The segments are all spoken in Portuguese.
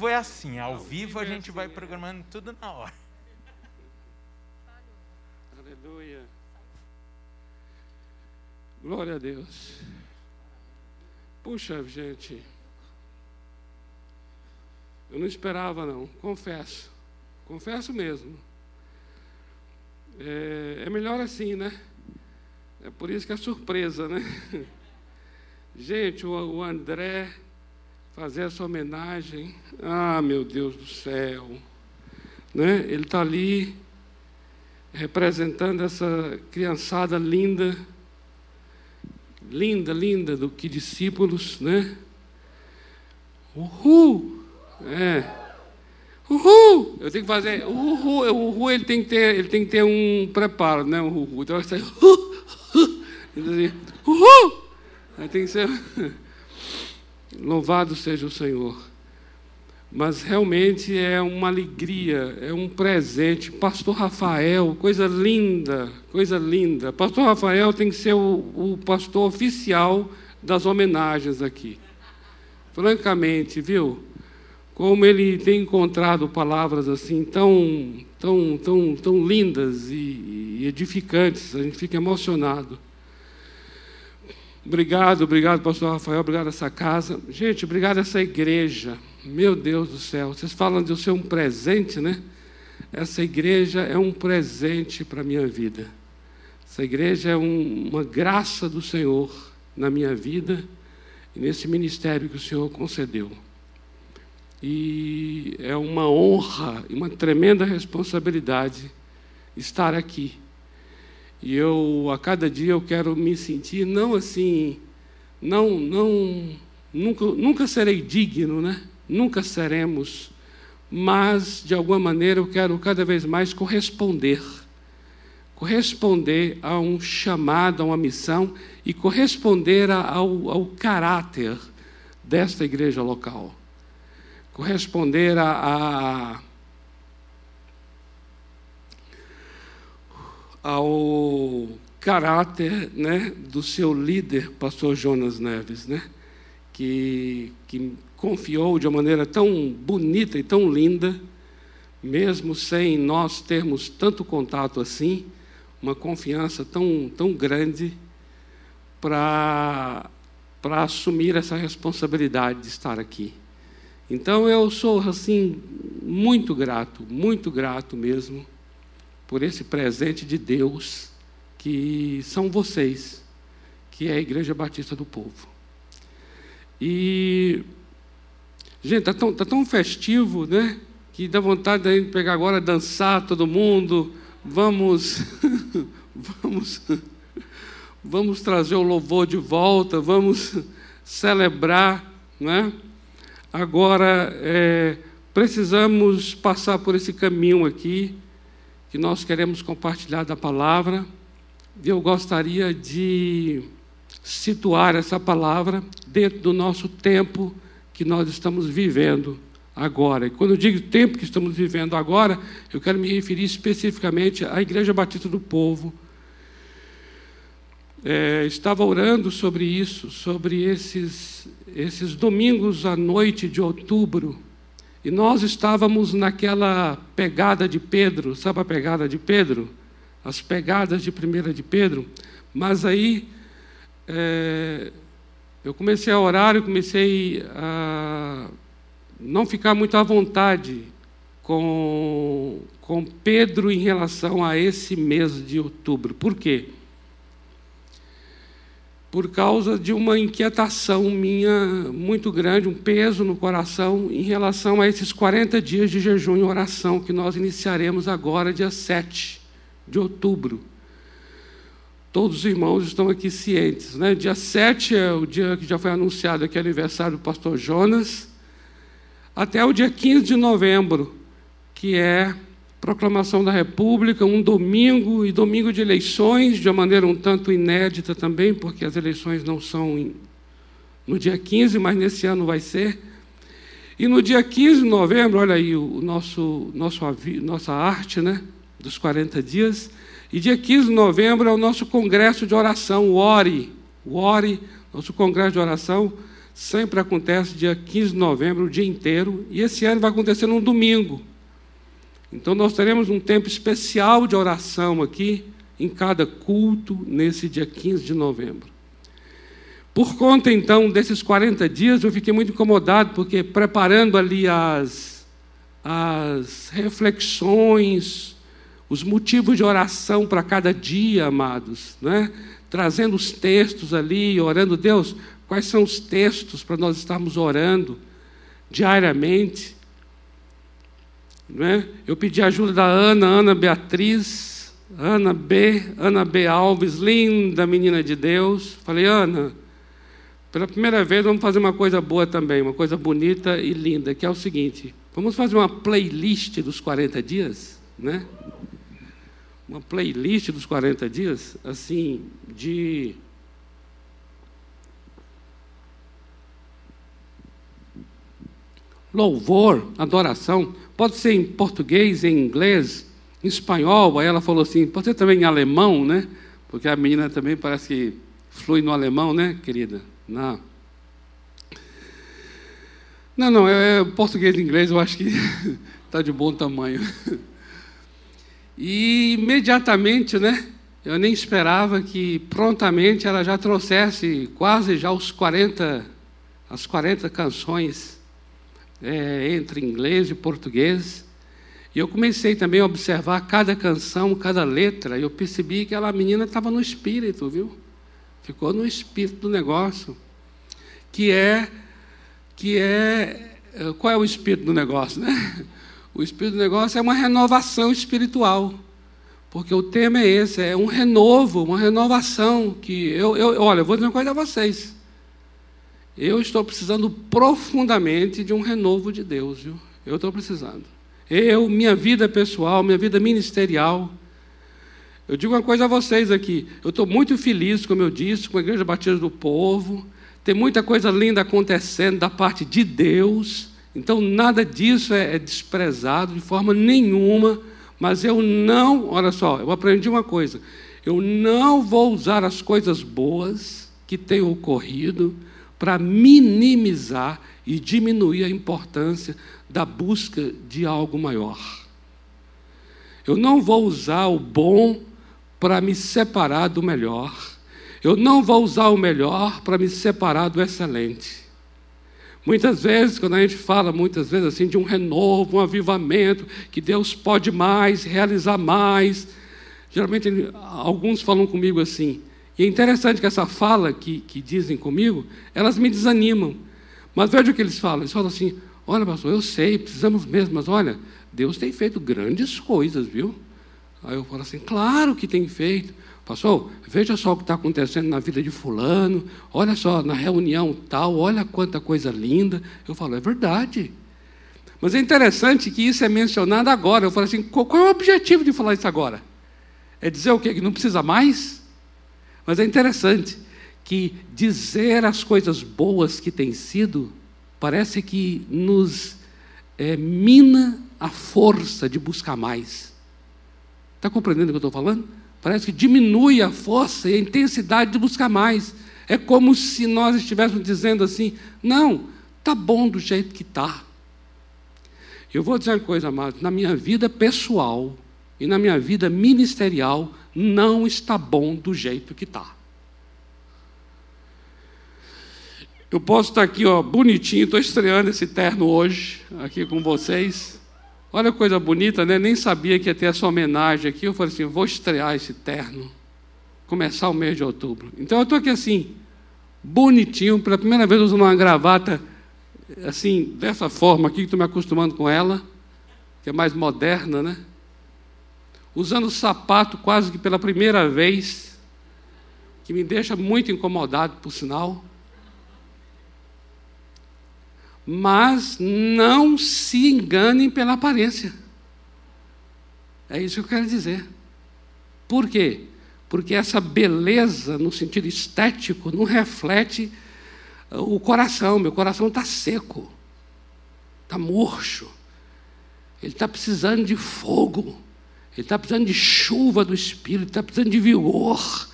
vivo é assim, ao vivo a gente vai programando tudo na hora. Aleluia. Glória a Deus. Puxa, gente. Eu não esperava, não, confesso. Confesso mesmo. É, é melhor assim, né? É por isso que é surpresa, né? Gente, o, o André fazer essa homenagem. Ah, meu Deus do céu. Né? Ele está ali representando essa criançada linda, linda, linda do que discípulos, né? Uhul! É. Uhul! Eu tenho que fazer. Uhul, o uhul ele tem que ter, ele tem que ter um preparo, né? Uhul. Então vai sair. Uhul! Uhul! Aí tem que ser. Louvado seja o Senhor. Mas realmente é uma alegria, é um presente. Pastor Rafael, coisa linda, coisa linda. Pastor Rafael tem que ser o, o pastor oficial das homenagens aqui. Francamente, viu? Como ele tem encontrado palavras assim tão, tão, tão, tão lindas e, e edificantes, a gente fica emocionado. Obrigado, obrigado, pastor Rafael, obrigado essa casa. Gente, obrigado essa igreja. Meu Deus do céu, vocês falam de eu ser um presente, né? Essa igreja é um presente para a minha vida. Essa igreja é um, uma graça do Senhor na minha vida e nesse ministério que o Senhor concedeu. E é uma honra e uma tremenda responsabilidade estar aqui e eu a cada dia eu quero me sentir não assim, não, não, nunca, nunca serei digno, né? Nunca seremos, mas de alguma maneira eu quero cada vez mais corresponder, corresponder a um chamado, a uma missão e corresponder ao, ao caráter desta igreja local, corresponder a, a ao caráter né, do seu líder, pastor Jonas Neves, né, que, que confiou de uma maneira tão bonita e tão linda, mesmo sem nós termos tanto contato assim, uma confiança tão, tão grande para assumir essa responsabilidade de estar aqui. Então eu sou assim muito grato, muito grato mesmo por esse presente de Deus que são vocês, que é a Igreja Batista do Povo. E, gente, está tão, tá tão festivo, né? Que dá vontade de pegar agora, dançar todo mundo. Vamos, vamos, vamos trazer o louvor de volta, vamos celebrar, né? Agora, é, precisamos passar por esse caminho aqui que nós queremos compartilhar da palavra. E eu gostaria de situar essa palavra dentro do nosso tempo que nós estamos vivendo agora. E quando eu digo tempo que estamos vivendo agora, eu quero me referir especificamente à Igreja Batista do Povo. É, estava orando sobre isso, sobre esses, esses domingos à noite de outubro e nós estávamos naquela pegada de Pedro, sabe a pegada de Pedro? As pegadas de primeira de Pedro. Mas aí é, eu comecei a orar e comecei a não ficar muito à vontade com, com Pedro em relação a esse mês de outubro. Por quê? Por causa de uma inquietação minha muito grande, um peso no coração em relação a esses 40 dias de jejum e oração que nós iniciaremos agora, dia 7 de outubro. Todos os irmãos estão aqui cientes. Né? Dia 7 é o dia que já foi anunciado aqui, aniversário do pastor Jonas, até o dia 15 de novembro, que é proclamação da República, um domingo e domingo de eleições, de uma maneira um tanto inédita também, porque as eleições não são no dia 15, mas nesse ano vai ser. E no dia 15 de novembro, olha aí o nosso, nosso nossa arte, né, dos 40 dias. E dia 15 de novembro é o nosso congresso de oração, o ORE, o ORE, nosso congresso de oração, sempre acontece dia 15 de novembro, o dia inteiro, e esse ano vai acontecer num domingo. Então nós teremos um tempo especial de oração aqui, em cada culto, nesse dia 15 de novembro. Por conta então desses 40 dias, eu fiquei muito incomodado, porque preparando ali as, as reflexões, os motivos de oração para cada dia, amados, né? trazendo os textos ali, orando, Deus, quais são os textos para nós estarmos orando diariamente. Né? Eu pedi ajuda da Ana, Ana Beatriz, Ana B, Ana B Alves, linda menina de Deus. Falei, Ana, pela primeira vez vamos fazer uma coisa boa também, uma coisa bonita e linda, que é o seguinte: vamos fazer uma playlist dos 40 dias, né? Uma playlist dos 40 dias, assim, de louvor, adoração, pode ser em português, em inglês, em espanhol. Aí ela falou assim: pode ser também em alemão, né? Porque a menina também parece que flui no alemão, né, querida? Não. Não, não, é, é português e inglês, eu acho que está de bom tamanho. E imediatamente, né? Eu nem esperava que prontamente ela já trouxesse quase já os 40, as 40 canções é, entre inglês e português. E eu comecei também a observar cada canção, cada letra, e eu percebi que aquela menina estava no espírito, viu? Ficou no espírito do negócio. Que é, que é, é qual é o espírito do negócio, né? O espírito do negócio é uma renovação espiritual. Porque o tema é esse, é um renovo, uma renovação que eu, eu olha, eu vou dizer uma coisa a vocês. Eu estou precisando profundamente de um renovo de Deus, viu? Eu estou precisando. Eu, minha vida pessoal, minha vida ministerial. Eu digo uma coisa a vocês aqui. Eu estou muito feliz, como eu disse, com a Igreja Batista do Povo. Tem muita coisa linda acontecendo da parte de Deus. Então, nada disso é, é desprezado de forma nenhuma. Mas eu não, olha só, eu aprendi uma coisa. Eu não vou usar as coisas boas que têm ocorrido para minimizar e diminuir a importância da busca de algo maior. Eu não vou usar o bom para me separar do melhor. Eu não vou usar o melhor para me separar do excelente. Muitas vezes, quando a gente fala, muitas vezes assim, de um renovo, um avivamento, que Deus pode mais, realizar mais, geralmente alguns falam comigo assim, e é interessante que essa fala que, que dizem comigo, elas me desanimam. Mas veja o que eles falam. Eles falam assim: olha, pastor, eu sei, precisamos mesmo, mas olha, Deus tem feito grandes coisas, viu? Aí eu falo assim: claro que tem feito. Pastor, veja só o que está acontecendo na vida de Fulano, olha só, na reunião tal, olha quanta coisa linda. Eu falo: é verdade. Mas é interessante que isso é mencionado agora. Eu falo assim: qual, é o objetivo de falar isso agora? É dizer o quê? Que não precisa mais? Mas é interessante que dizer as coisas boas que têm sido, parece que nos é, mina a força de buscar mais. Está compreendendo o que eu estou falando? Parece que diminui a força e a intensidade de buscar mais. É como se nós estivéssemos dizendo assim: não, está bom do jeito que está. Eu vou dizer uma coisa, amados: na minha vida pessoal e na minha vida ministerial, não está bom do jeito que está. Eu posso estar aqui, ó, bonitinho, estou estreando esse terno hoje, aqui com vocês. Olha que coisa bonita, né? Nem sabia que ia ter essa homenagem aqui. Eu falei assim: vou estrear esse terno, começar o mês de outubro. Então eu estou aqui assim, bonitinho, pela primeira vez usando uma gravata, assim, dessa forma aqui, que estou me acostumando com ela, que é mais moderna, né? Usando sapato quase que pela primeira vez, que me deixa muito incomodado, por sinal. Mas não se enganem pela aparência. É isso que eu quero dizer. Por quê? Porque essa beleza, no sentido estético, não reflete o coração. Meu coração está seco, está murcho. Ele está precisando de fogo. Ele está precisando de chuva do Espírito, está precisando de vigor,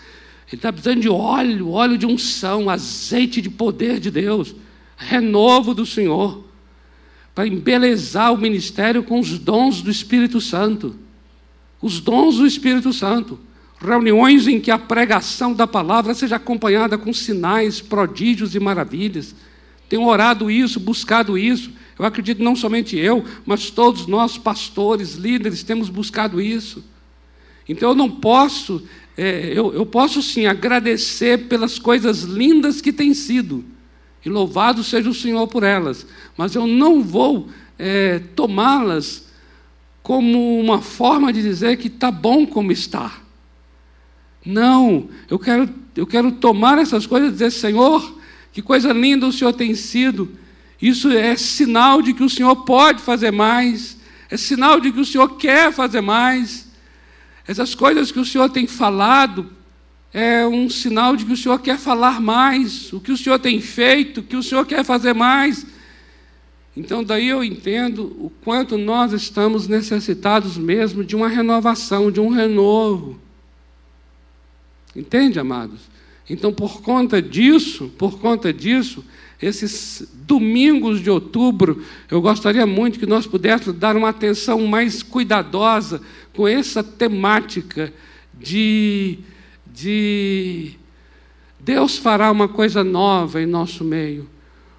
ele está precisando de óleo, óleo de unção, azeite de poder de Deus. renovo do Senhor, para embelezar o ministério com os dons do Espírito Santo. Os dons do Espírito Santo. Reuniões em que a pregação da palavra seja acompanhada com sinais, prodígios e maravilhas. Tenho orado isso, buscado isso. Eu acredito não somente eu, mas todos nós, pastores, líderes, temos buscado isso. Então eu não posso, é, eu, eu posso sim agradecer pelas coisas lindas que têm sido, e louvado seja o Senhor por elas, mas eu não vou é, tomá-las como uma forma de dizer que está bom como está. Não, eu quero, eu quero tomar essas coisas e dizer, Senhor, que coisa linda o Senhor tem sido. Isso é sinal de que o Senhor pode fazer mais, é sinal de que o Senhor quer fazer mais. Essas coisas que o Senhor tem falado é um sinal de que o Senhor quer falar mais, o que o Senhor tem feito, o que o Senhor quer fazer mais. Então, daí eu entendo o quanto nós estamos necessitados mesmo de uma renovação, de um renovo. Entende, amados? Então, por conta disso, por conta disso, esses domingos de outubro, eu gostaria muito que nós pudéssemos dar uma atenção mais cuidadosa com essa temática de, de Deus fará uma coisa nova em nosso meio.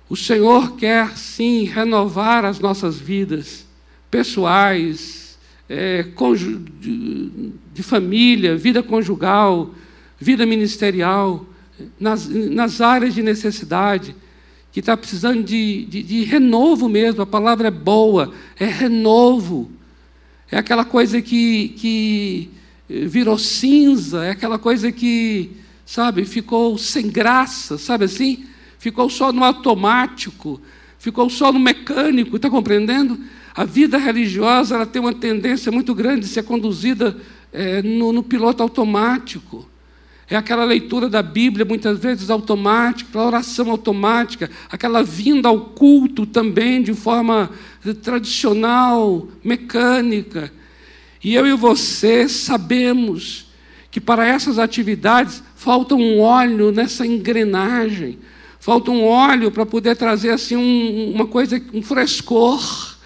O Senhor quer sim renovar as nossas vidas pessoais, é, de, família, vida conjugal, vida ministerial, nas, nas áreas de necessidade que está precisando de, de, de, renovo mesmo, a palavra é boa, é renovo. É aquela coisa que, que virou cinza, é aquela coisa que, sabe, ficou sem graça, sabe assim? Ficou só no automático, ficou só no mecânico, está compreendendo? A vida religiosa ela tem uma tendência muito grande de ser conduzida é, no, no piloto automático. É aquela leitura da Bíblia, muitas vezes automática, aquela oração automática, aquela vinda ao culto também de forma tradicional, mecânica. E eu e você sabemos que para essas atividades falta um óleo nessa engrenagem, falta um óleo para poder trazer assim um, uma coisa, um frescor,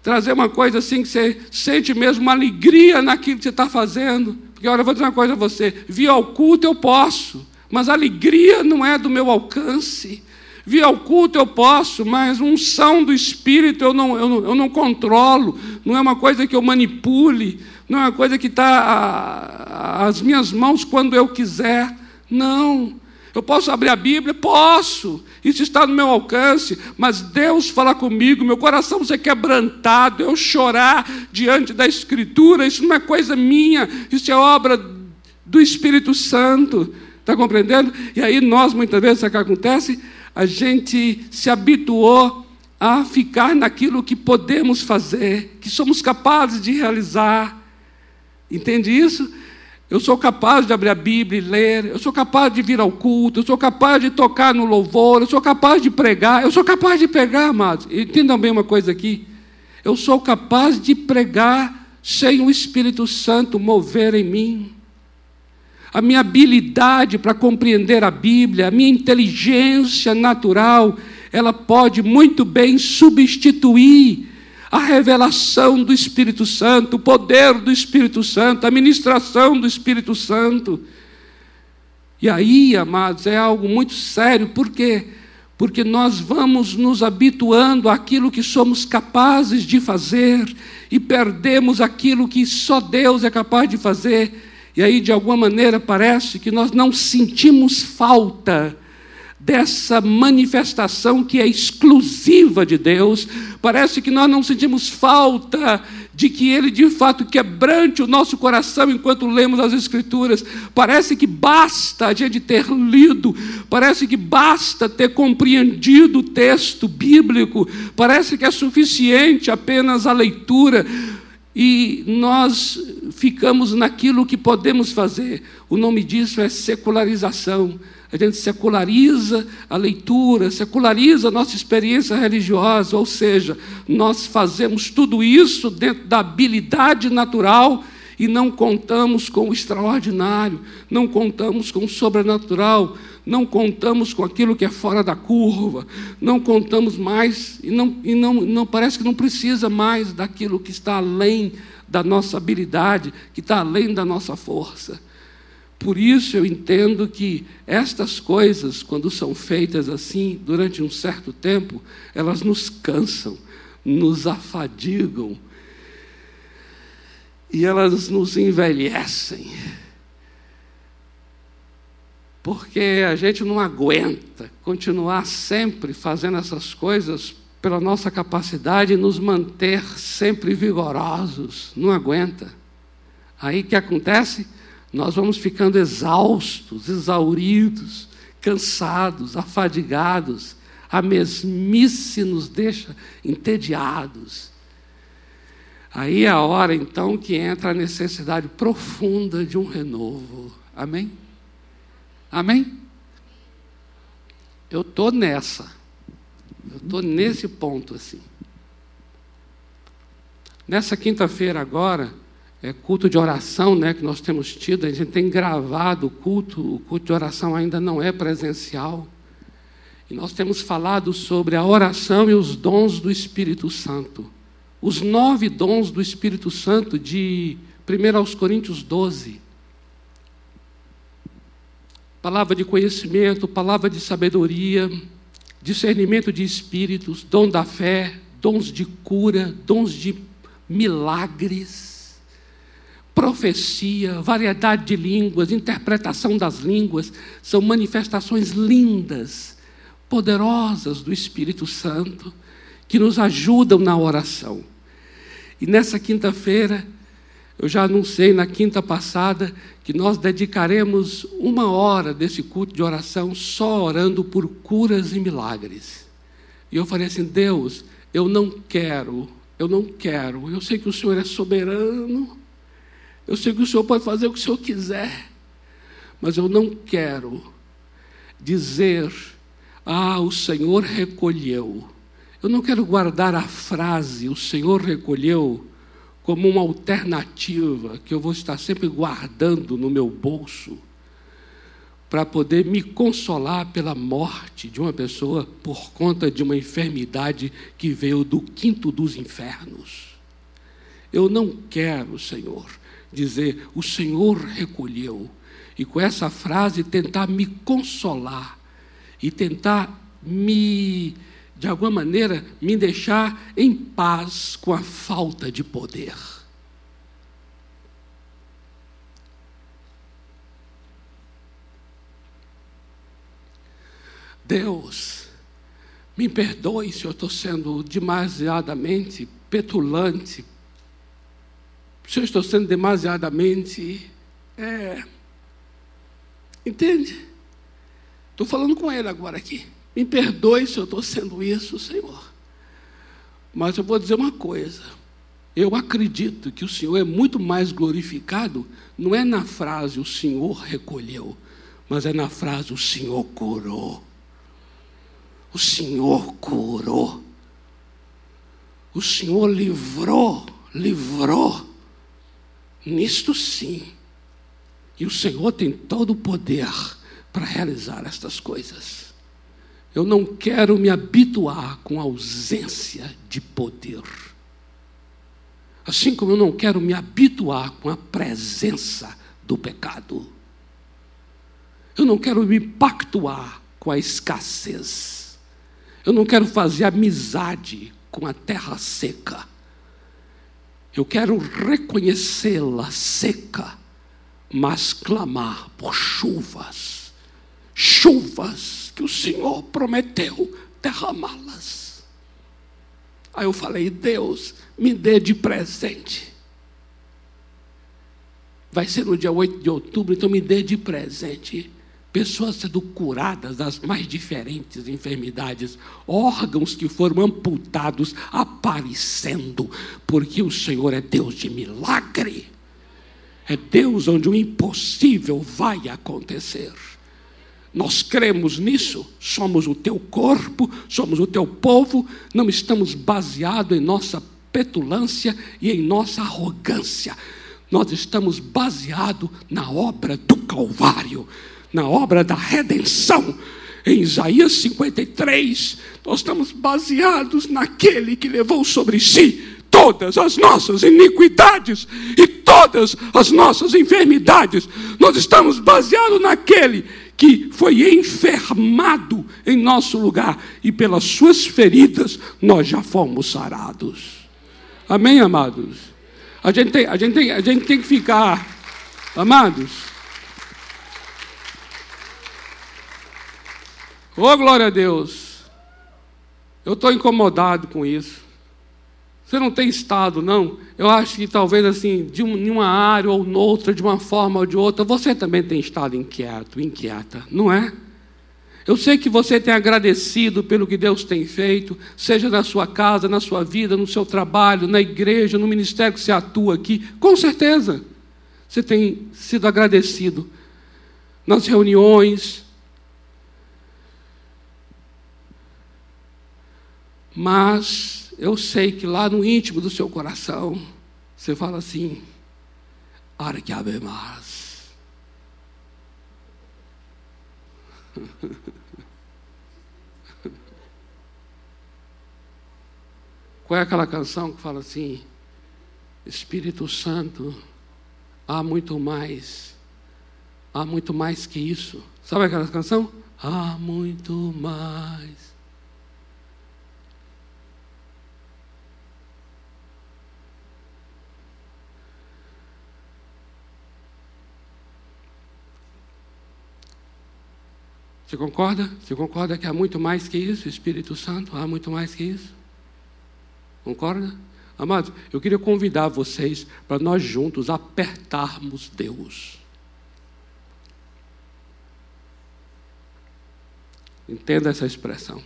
trazer uma coisa assim que você sente mesmo uma alegria naquilo que você está fazendo. Porque olha, eu vou dizer uma coisa a você: vir ao culto eu posso, mas a alegria não é do meu alcance. Vir ao culto eu posso, mas unção do Espírito eu não, eu não, eu não controlo, não é uma coisa que eu manipule, não é uma coisa que está às minhas mãos quando eu quiser. Não. Eu posso abrir a Bíblia? Posso. Isso está no meu alcance. Mas Deus fala comigo, meu coração ser quebrantado, eu chorar diante da Escritura. Isso não é coisa minha, isso é obra do Espírito Santo. Está compreendendo? E aí nós, muitas vezes, o que acontece? A gente se habituou a ficar naquilo que podemos fazer, que somos capazes de realizar. Entende isso? Eu sou capaz de abrir a Bíblia e ler, eu sou capaz de vir ao culto, eu sou capaz de tocar no louvor, eu sou capaz de pregar, eu sou capaz de pregar, amados. Entendam bem uma coisa aqui. Eu sou capaz de pregar sem o Espírito Santo mover em mim. A minha habilidade para compreender a Bíblia, a minha inteligência natural, ela pode muito bem substituir a revelação do Espírito Santo, o poder do Espírito Santo, a ministração do Espírito Santo. E aí, amados, é algo muito sério, por quê? Porque nós vamos nos habituando àquilo que somos capazes de fazer e perdemos aquilo que só Deus é capaz de fazer. E aí, de alguma maneira, parece que nós não sentimos falta dessa manifestação que é exclusiva de Deus. Parece que nós não sentimos falta de que Ele de fato quebrante o nosso coração enquanto lemos as Escrituras. Parece que basta a gente ter lido, parece que basta ter compreendido o texto bíblico, parece que é suficiente apenas a leitura. E nós ficamos naquilo que podemos fazer. O nome disso é secularização a gente seculariza a leitura, seculariza a nossa experiência religiosa, ou seja, nós fazemos tudo isso dentro da habilidade natural e não contamos com o extraordinário, não contamos com o sobrenatural, não contamos com aquilo que é fora da curva, não contamos mais e não, e não, não parece que não precisa mais daquilo que está além da nossa habilidade, que está além da nossa força. Por isso eu entendo que estas coisas, quando são feitas assim, durante um certo tempo, elas nos cansam, nos afadigam e elas nos envelhecem. Porque a gente não aguenta continuar sempre fazendo essas coisas pela nossa capacidade de nos manter sempre vigorosos. Não aguenta. Aí que acontece? Nós vamos ficando exaustos, exauridos, cansados, afadigados. A mesmice nos deixa entediados. Aí é a hora então que entra a necessidade profunda de um renovo. Amém? Amém? Eu estou nessa. Eu estou nesse ponto assim. Nessa quinta-feira agora, é culto de oração né, que nós temos tido, a gente tem gravado o culto, o culto de oração ainda não é presencial. E nós temos falado sobre a oração e os dons do Espírito Santo. Os nove dons do Espírito Santo de 1 aos Coríntios 12 palavra de conhecimento, palavra de sabedoria, discernimento de espíritos, dom da fé, dons de cura, dons de milagres, profecia, variedade de línguas, interpretação das línguas, são manifestações lindas, poderosas do Espírito Santo, que nos ajudam na oração. E nessa quinta-feira, eu já anunciei na quinta passada que nós dedicaremos uma hora desse culto de oração só orando por curas e milagres. E eu falei assim: Deus, eu não quero, eu não quero. Eu sei que o Senhor é soberano, eu sei que o Senhor pode fazer o que o Senhor quiser, mas eu não quero dizer, ah, o Senhor recolheu. Eu não quero guardar a frase, o Senhor recolheu como uma alternativa que eu vou estar sempre guardando no meu bolso para poder me consolar pela morte de uma pessoa por conta de uma enfermidade que veio do quinto dos infernos. Eu não quero, Senhor, dizer o Senhor recolheu e com essa frase tentar me consolar e tentar me de alguma maneira, me deixar em paz com a falta de poder. Deus, me perdoe se eu estou sendo demasiadamente petulante, se eu estou sendo demasiadamente. É, entende? Estou falando com ele agora aqui. Me perdoe se eu estou sendo isso, Senhor. Mas eu vou dizer uma coisa. Eu acredito que o Senhor é muito mais glorificado, não é na frase o Senhor recolheu, mas é na frase o Senhor curou. O Senhor curou. O Senhor livrou, livrou. Nisto sim. E o Senhor tem todo o poder para realizar estas coisas. Eu não quero me habituar com a ausência de poder. Assim como eu não quero me habituar com a presença do pecado. Eu não quero me pactuar com a escassez. Eu não quero fazer amizade com a terra seca. Eu quero reconhecê-la seca, mas clamar por chuvas. Chuvas que o Senhor prometeu derramá-las. Aí eu falei: Deus, me dê de presente. Vai ser no dia 8 de outubro, então me dê de presente. Pessoas sendo curadas das mais diferentes enfermidades, órgãos que foram amputados aparecendo, porque o Senhor é Deus de milagre. É Deus onde o impossível vai acontecer. Nós cremos nisso, somos o teu corpo, somos o teu povo, não estamos baseados em nossa petulância e em nossa arrogância. nós estamos baseados na obra do Calvário, na obra da redenção. Em Isaías 53, nós estamos baseados naquele que levou sobre si todas as nossas iniquidades e todas as nossas enfermidades. Nós estamos baseados naquele que foi enfermado em nosso lugar e pelas suas feridas nós já fomos sarados. Amém, amados? A gente tem, a gente tem, a gente tem que ficar, amados. Oh, glória a Deus. Eu estou incomodado com isso. Você não tem estado, não? Eu acho que talvez assim, de uma área ou noutra, de uma forma ou de outra, você também tem estado inquieto, inquieta, não é? Eu sei que você tem agradecido pelo que Deus tem feito, seja na sua casa, na sua vida, no seu trabalho, na igreja, no ministério que você atua aqui, com certeza. Você tem sido agradecido nas reuniões. Mas eu sei que lá no íntimo do seu coração, você fala assim: Arquiabemas. Qual é aquela canção que fala assim? Espírito Santo, há muito mais, há muito mais que isso. Sabe aquela canção? Há muito mais. Você concorda? Você concorda que há muito mais que isso, Espírito Santo? Há muito mais que isso? Concorda? Amados, eu queria convidar vocês para nós juntos apertarmos Deus. Entenda essa expressão.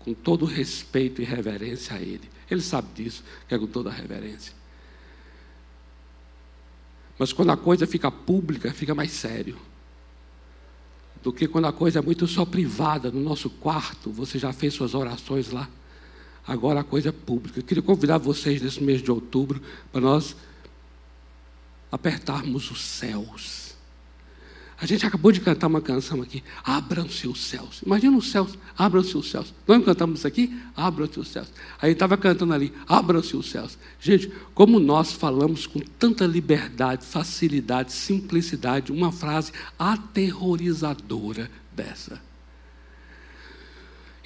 Com todo respeito e reverência a Ele. Ele sabe disso, que é com toda reverência. Mas quando a coisa fica pública, fica mais sério do que quando a coisa é muito só privada, no nosso quarto, você já fez suas orações lá. Agora a coisa é pública. Eu queria convidar vocês nesse mês de outubro para nós apertarmos os céus a gente acabou de cantar uma canção aqui, abram-se os céus. Imagina os céus, abram-se os céus. Nós cantamos isso aqui, abram-se os céus. Aí estava cantando ali, abram-se os céus. Gente, como nós falamos com tanta liberdade, facilidade, simplicidade, uma frase aterrorizadora dessa.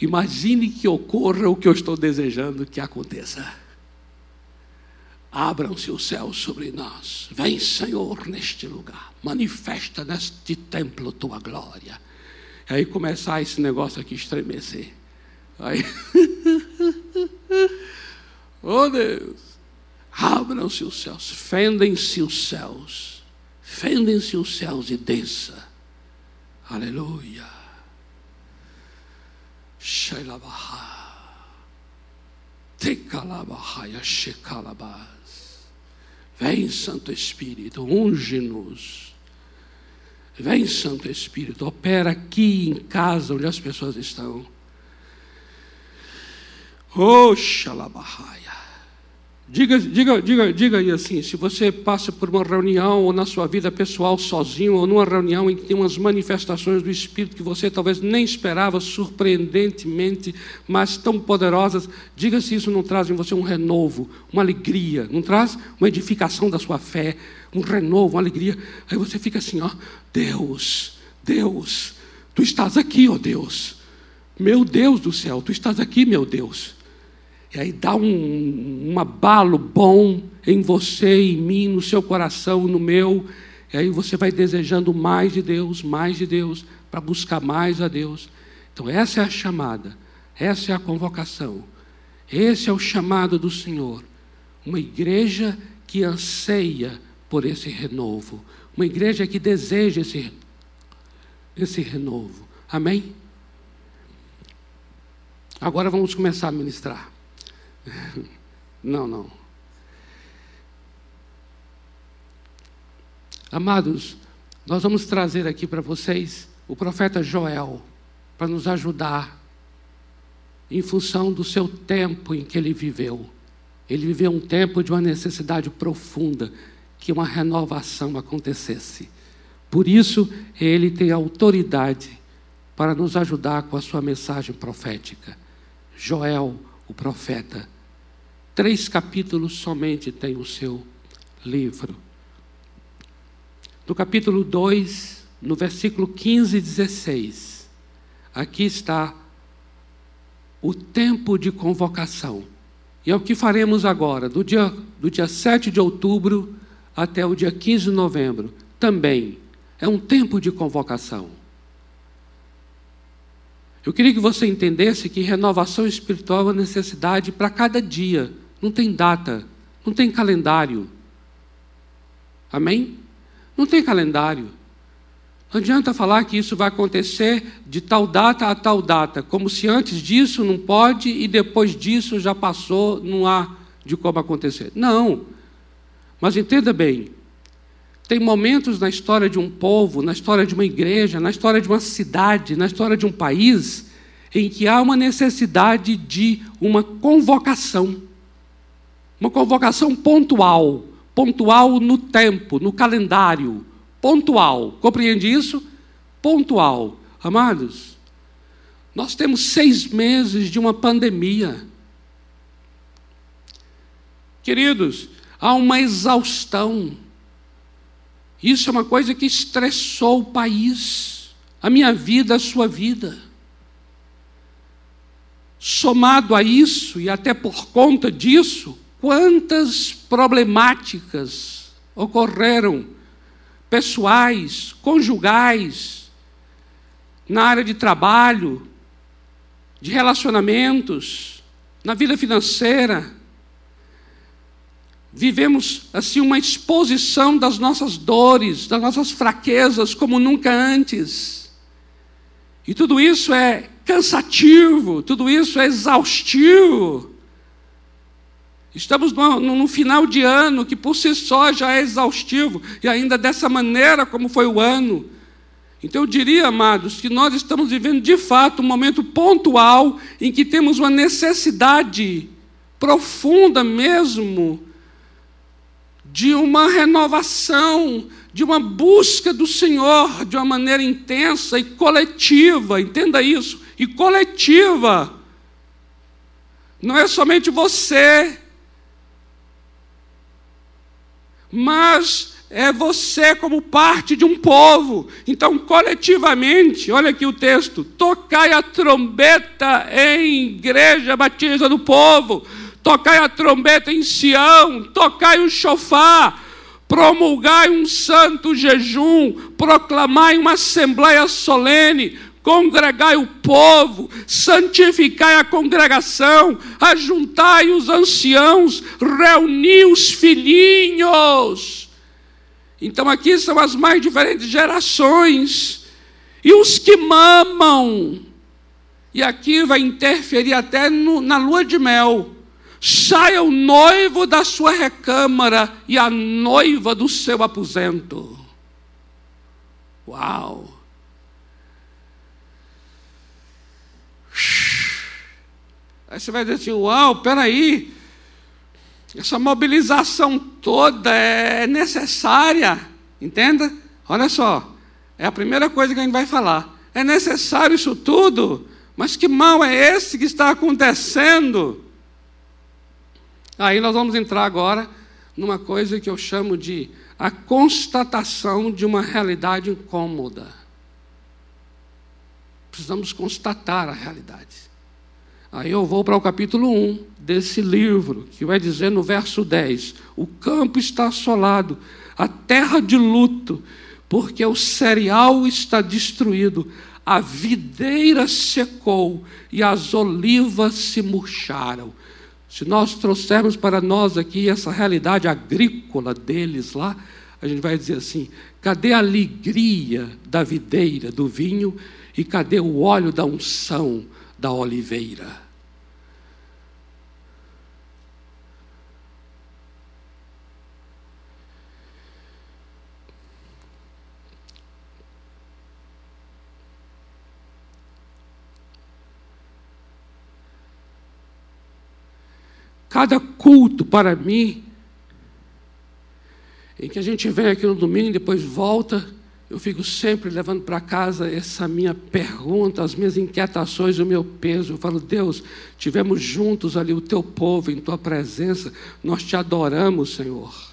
Imagine que ocorra o que eu estou desejando que aconteça. Abram-se os céus sobre nós. Vem, Senhor, neste lugar. Manifesta neste templo tua glória. E aí começar esse negócio aqui estremecer. Aí. oh Deus. Abram-se os céus. Fendem-se os céus. Fendem-se os céus e desça. Aleluia. Shailabahá. Tekalabahaya Shekalabah. Vem, Santo Espírito, unge-nos. Vem, Santo Espírito, opera aqui em casa onde as pessoas estão. Oxalabahaya. Diga, diga, diga, diga aí assim: se você passa por uma reunião ou na sua vida pessoal sozinho, ou numa reunião em que tem umas manifestações do Espírito que você talvez nem esperava, surpreendentemente, mas tão poderosas, diga se isso não traz em você um renovo, uma alegria, não traz uma edificação da sua fé, um renovo, uma alegria. Aí você fica assim: ó, Deus, Deus, tu estás aqui, ó Deus, meu Deus do céu, tu estás aqui, meu Deus. E aí dá um, um abalo bom em você, em mim, no seu coração, no meu. E aí você vai desejando mais de Deus, mais de Deus, para buscar mais a Deus. Então, essa é a chamada, essa é a convocação, esse é o chamado do Senhor. Uma igreja que anseia por esse renovo, uma igreja que deseja esse, esse renovo. Amém? Agora vamos começar a ministrar. Não, não. Amados, nós vamos trazer aqui para vocês o profeta Joel, para nos ajudar em função do seu tempo em que ele viveu. Ele viveu um tempo de uma necessidade profunda que uma renovação acontecesse. Por isso, ele tem autoridade para nos ajudar com a sua mensagem profética. Joel, o profeta, três capítulos somente tem o seu livro. No capítulo 2, no versículo 15 e 16, aqui está o tempo de convocação. E é o que faremos agora, do dia, do dia 7 de outubro até o dia 15 de novembro. Também é um tempo de convocação. Eu queria que você entendesse que renovação espiritual é uma necessidade para cada dia, não tem data, não tem calendário. Amém? Não tem calendário. Não adianta falar que isso vai acontecer de tal data a tal data, como se antes disso não pode e depois disso já passou, não há de como acontecer. Não. Mas entenda bem, tem momentos na história de um povo, na história de uma igreja, na história de uma cidade, na história de um país, em que há uma necessidade de uma convocação. Uma convocação pontual, pontual no tempo, no calendário, pontual. Compreende isso? Pontual. Amados, nós temos seis meses de uma pandemia. Queridos, há uma exaustão. Isso é uma coisa que estressou o país, a minha vida, a sua vida. Somado a isso, e até por conta disso, quantas problemáticas ocorreram, pessoais, conjugais, na área de trabalho, de relacionamentos, na vida financeira, Vivemos assim uma exposição das nossas dores, das nossas fraquezas como nunca antes. E tudo isso é cansativo, tudo isso é exaustivo. Estamos no, no, final de ano que por si só já é exaustivo, e ainda dessa maneira como foi o ano. Então eu diria, amados, que nós estamos vivendo de fato um momento pontual em que temos uma necessidade profunda mesmo de uma renovação, de uma busca do Senhor de uma maneira intensa e coletiva, entenda isso, e coletiva. Não é somente você, mas é você como parte de um povo. Então, coletivamente, olha aqui o texto: tocai a trombeta em igreja batista do povo tocai a trombeta em Sião, tocai o chofar, promulgai um santo jejum, proclamai uma assembleia solene, congregai o povo, santificai a congregação, ajuntai os anciãos, reuni os filhinhos. Então aqui são as mais diferentes gerações, e os que mamam, e aqui vai interferir até no, na lua de mel saia o noivo da sua recâmara e a noiva do seu aposento. Uau! Aí você vai dizer assim: Uau, peraí, essa mobilização toda é necessária, entenda? Olha só, é a primeira coisa que a gente vai falar. É necessário isso tudo, mas que mal é esse que está acontecendo? Aí nós vamos entrar agora numa coisa que eu chamo de a constatação de uma realidade incômoda. Precisamos constatar a realidade. Aí eu vou para o capítulo 1 desse livro, que vai dizer no verso 10: O campo está assolado, a terra de luto, porque o cereal está destruído, a videira secou e as olivas se murcharam. Se nós trouxermos para nós aqui essa realidade agrícola deles lá, a gente vai dizer assim: cadê a alegria da videira, do vinho, e cadê o óleo da unção da oliveira? Cada culto para mim em que a gente vem aqui no domingo, depois volta, eu fico sempre levando para casa essa minha pergunta, as minhas inquietações, o meu peso. Eu falo, Deus, tivemos juntos ali o teu povo em tua presença, nós te adoramos, Senhor.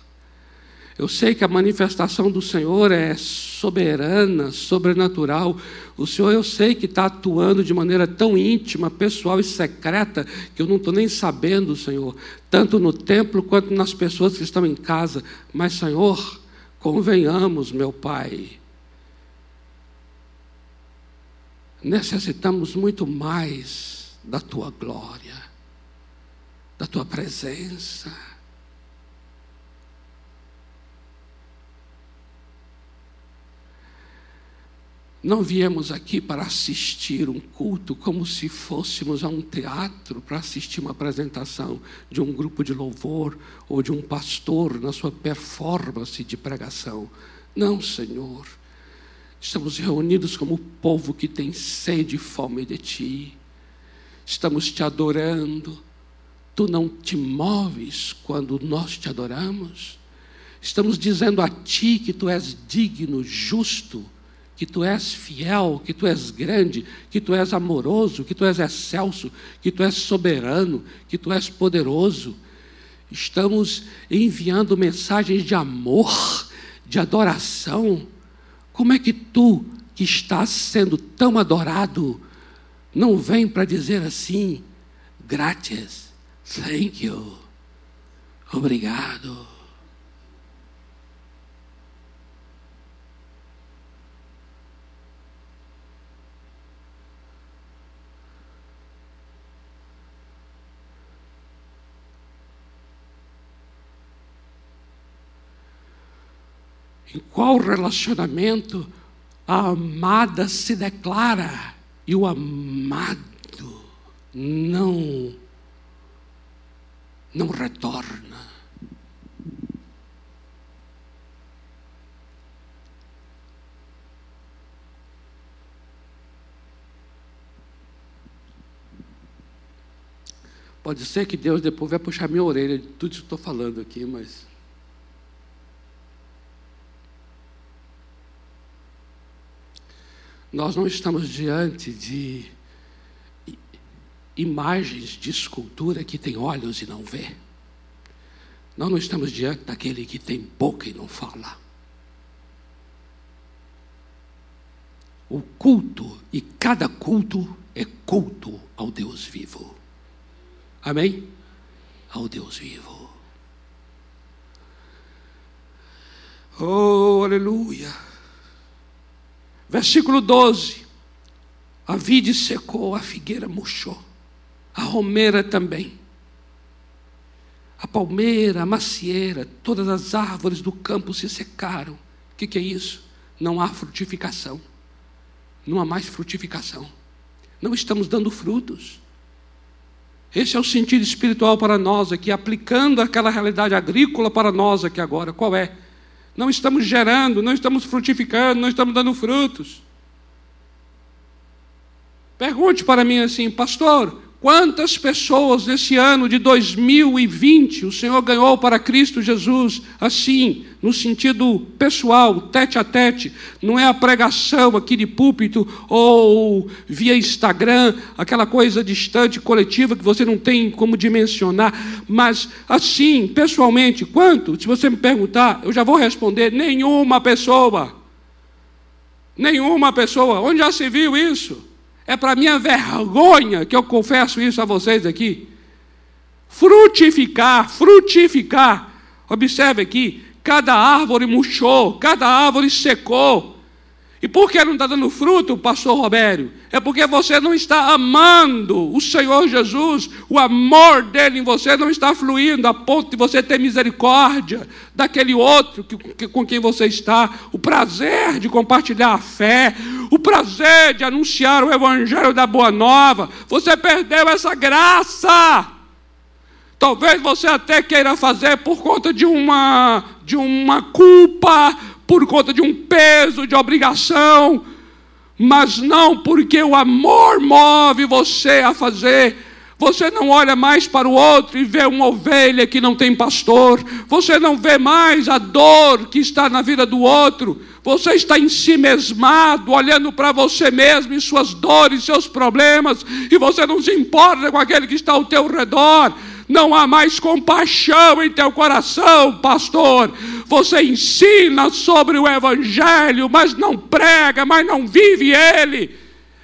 Eu sei que a manifestação do Senhor é soberana, sobrenatural. O Senhor, eu sei que está atuando de maneira tão íntima, pessoal e secreta, que eu não estou nem sabendo, Senhor, tanto no templo quanto nas pessoas que estão em casa. Mas, Senhor, convenhamos, meu Pai, necessitamos muito mais da tua glória, da tua presença. Não viemos aqui para assistir um culto como se fôssemos a um teatro para assistir uma apresentação de um grupo de louvor ou de um pastor na sua performance de pregação. Não, Senhor. Estamos reunidos como povo que tem sede e fome de Ti. Estamos te adorando. Tu não te moves quando nós te adoramos. Estamos dizendo a Ti que Tu és digno, justo que tu és fiel, que tu és grande, que tu és amoroso, que tu és excelso, que tu és soberano, que tu és poderoso. Estamos enviando mensagens de amor, de adoração. Como é que tu, que estás sendo tão adorado, não vem para dizer assim, grátis, thank you, obrigado. Em qual relacionamento a amada se declara e o amado não não retorna. Pode ser que Deus depois vai puxar minha orelha de tudo que estou falando aqui, mas Nós não estamos diante de imagens de escultura que tem olhos e não vê. Nós não estamos diante daquele que tem boca e não fala. O culto, e cada culto é culto ao Deus vivo. Amém? Ao Deus vivo. Oh, aleluia. Versículo 12: A vide secou, a figueira murchou, a romeira também. A palmeira, a macieira, todas as árvores do campo se secaram. O que, que é isso? Não há frutificação. Não há mais frutificação. Não estamos dando frutos. Esse é o sentido espiritual para nós aqui, aplicando aquela realidade agrícola para nós aqui agora. Qual é? Não estamos gerando, não estamos frutificando, não estamos dando frutos. Pergunte para mim assim, pastor, Quantas pessoas nesse ano de 2020 o Senhor ganhou para Cristo Jesus, assim, no sentido pessoal, tete a tete, não é a pregação aqui de púlpito ou via Instagram, aquela coisa distante, coletiva, que você não tem como dimensionar, mas assim, pessoalmente, quanto? Se você me perguntar, eu já vou responder: nenhuma pessoa. Nenhuma pessoa. Onde já se viu isso? É para minha vergonha que eu confesso isso a vocês aqui. Frutificar, frutificar. Observe aqui, cada árvore murchou, cada árvore secou. E por que não está dando fruto, pastor Robério? É porque você não está amando o Senhor Jesus, o amor dele em você não está fluindo a ponto de você ter misericórdia daquele outro que, que, com quem você está, o prazer de compartilhar a fé, o prazer de anunciar o Evangelho da Boa Nova. Você perdeu essa graça. Talvez você até queira fazer por conta de uma, de uma culpa, por conta de um peso de obrigação, mas não porque o amor move você a fazer. Você não olha mais para o outro e vê uma ovelha que não tem pastor. Você não vê mais a dor que está na vida do outro. Você está em si mesmado, olhando para você mesmo e suas dores, seus problemas, e você não se importa com aquele que está ao teu redor. Não há mais compaixão em teu coração, pastor. Você ensina sobre o Evangelho, mas não prega, mas não vive ele.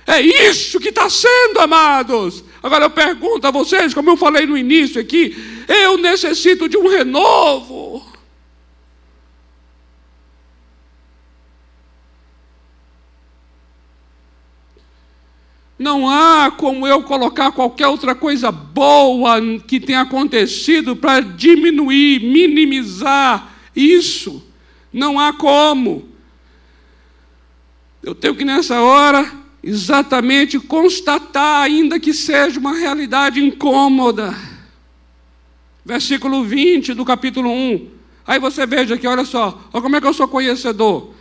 É isso que está sendo, amados. Agora eu pergunto a vocês, como eu falei no início aqui, eu necessito de um renovo. Não há como eu colocar qualquer outra coisa boa que tenha acontecido para diminuir, minimizar isso. Não há como. Eu tenho que nessa hora exatamente constatar, ainda que seja uma realidade incômoda. Versículo 20 do capítulo 1. Aí você veja aqui, olha só, olha como é que eu sou conhecedor.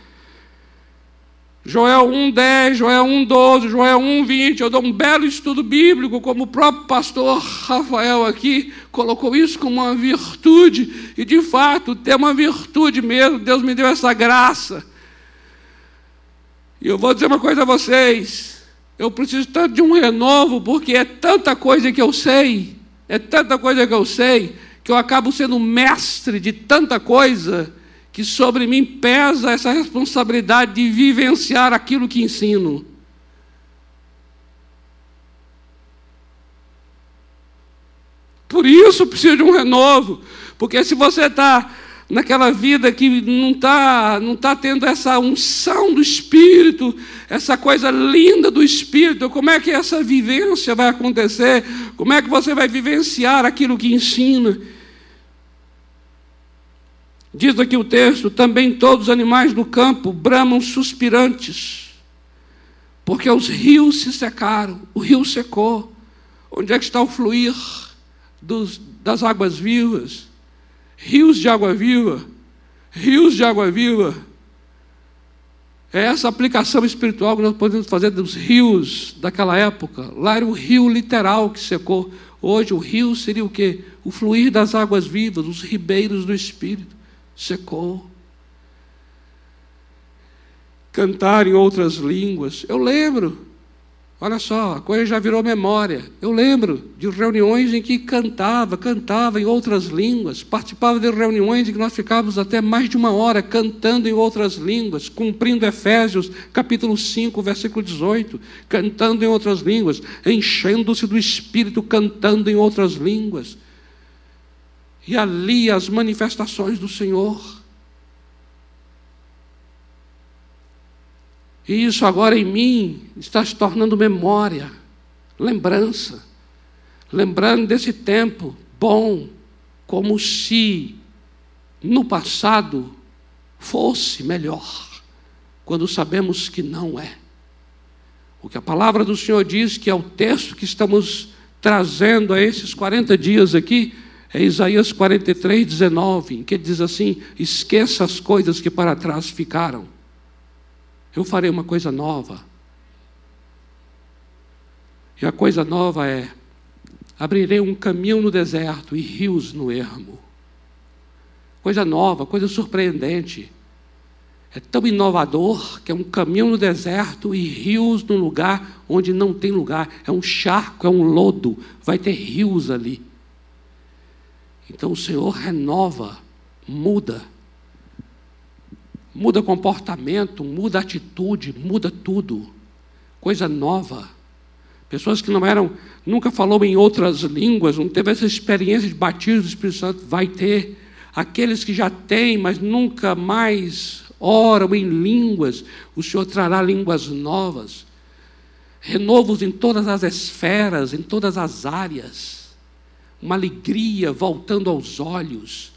Joel 1,10, Joel 1,12, Joel 1,20. Eu dou um belo estudo bíblico, como o próprio pastor Rafael aqui colocou isso como uma virtude, e de fato tem uma virtude mesmo, Deus me deu essa graça. E eu vou dizer uma coisa a vocês: eu preciso tanto de um renovo, porque é tanta coisa que eu sei, é tanta coisa que eu sei, que eu acabo sendo mestre de tanta coisa que sobre mim pesa essa responsabilidade de vivenciar aquilo que ensino. Por isso preciso de um renovo, porque se você está naquela vida que não está não tá tendo essa unção do Espírito, essa coisa linda do Espírito, como é que essa vivência vai acontecer? Como é que você vai vivenciar aquilo que ensina? Diz aqui o texto: também todos os animais do campo bramam suspirantes, porque os rios se secaram, o rio secou. Onde é que está o fluir dos, das águas vivas? Rios de água viva, rios de água viva. É essa aplicação espiritual que nós podemos fazer dos rios daquela época. Lá era o rio literal que secou. Hoje o rio seria o quê? O fluir das águas vivas, os ribeiros do Espírito secou. Cantar em outras línguas. Eu lembro, olha só, a coisa já virou memória. Eu lembro de reuniões em que cantava, cantava em outras línguas. Participava de reuniões em que nós ficávamos até mais de uma hora cantando em outras línguas, cumprindo Efésios, capítulo 5, versículo 18. Cantando em outras línguas, enchendo-se do Espírito, cantando em outras línguas e ali as manifestações do Senhor. E isso agora em mim está se tornando memória, lembrança, lembrando desse tempo bom, como se no passado fosse melhor, quando sabemos que não é. O que a palavra do Senhor diz, que é o texto que estamos trazendo a esses 40 dias aqui, é Isaías 43, 19, em que diz assim: esqueça as coisas que para trás ficaram. Eu farei uma coisa nova. E a coisa nova é: abrirei um caminho no deserto e rios no ermo. Coisa nova, coisa surpreendente. É tão inovador que é um caminho no deserto e rios no lugar onde não tem lugar. É um charco, é um lodo. Vai ter rios ali. Então o Senhor renova, muda. Muda comportamento, muda atitude, muda tudo. Coisa nova. Pessoas que não eram, nunca falou em outras línguas, não teve essa experiência de batismo do Espírito Santo, vai ter. Aqueles que já têm, mas nunca mais oram em línguas, o Senhor trará línguas novas. Renovos em todas as esferas, em todas as áreas uma alegria voltando aos olhos.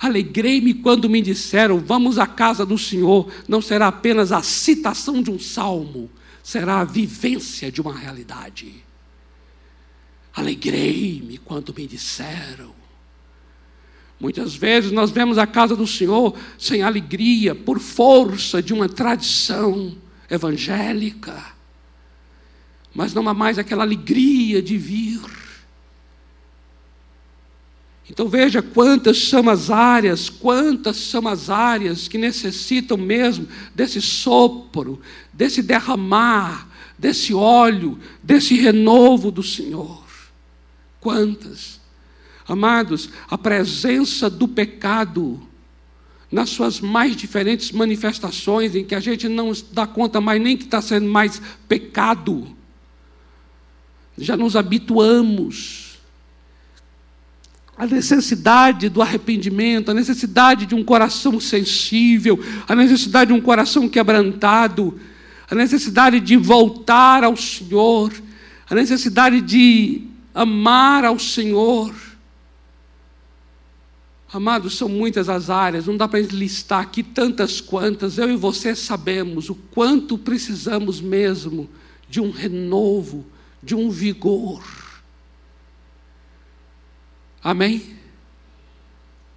Alegrei-me quando me disseram: Vamos à casa do Senhor. Não será apenas a citação de um salmo, será a vivência de uma realidade. Alegrei-me quando me disseram. Muitas vezes nós vemos a casa do Senhor sem alegria, por força de uma tradição evangélica, mas não há mais aquela alegria de vir Então veja quantas são as áreas, quantas são as áreas que necessitam mesmo desse sopro, desse derramar, desse óleo, desse renovo do Senhor. Quantas? Amados, a presença do pecado nas suas mais diferentes manifestações, em que a gente não dá conta mais nem que está sendo mais pecado, já nos habituamos. A necessidade do arrependimento, a necessidade de um coração sensível, a necessidade de um coração quebrantado, a necessidade de voltar ao Senhor, a necessidade de amar ao Senhor. Amados, são muitas as áreas, não dá para listar aqui tantas quantas. Eu e você sabemos o quanto precisamos mesmo de um renovo, de um vigor. Amém?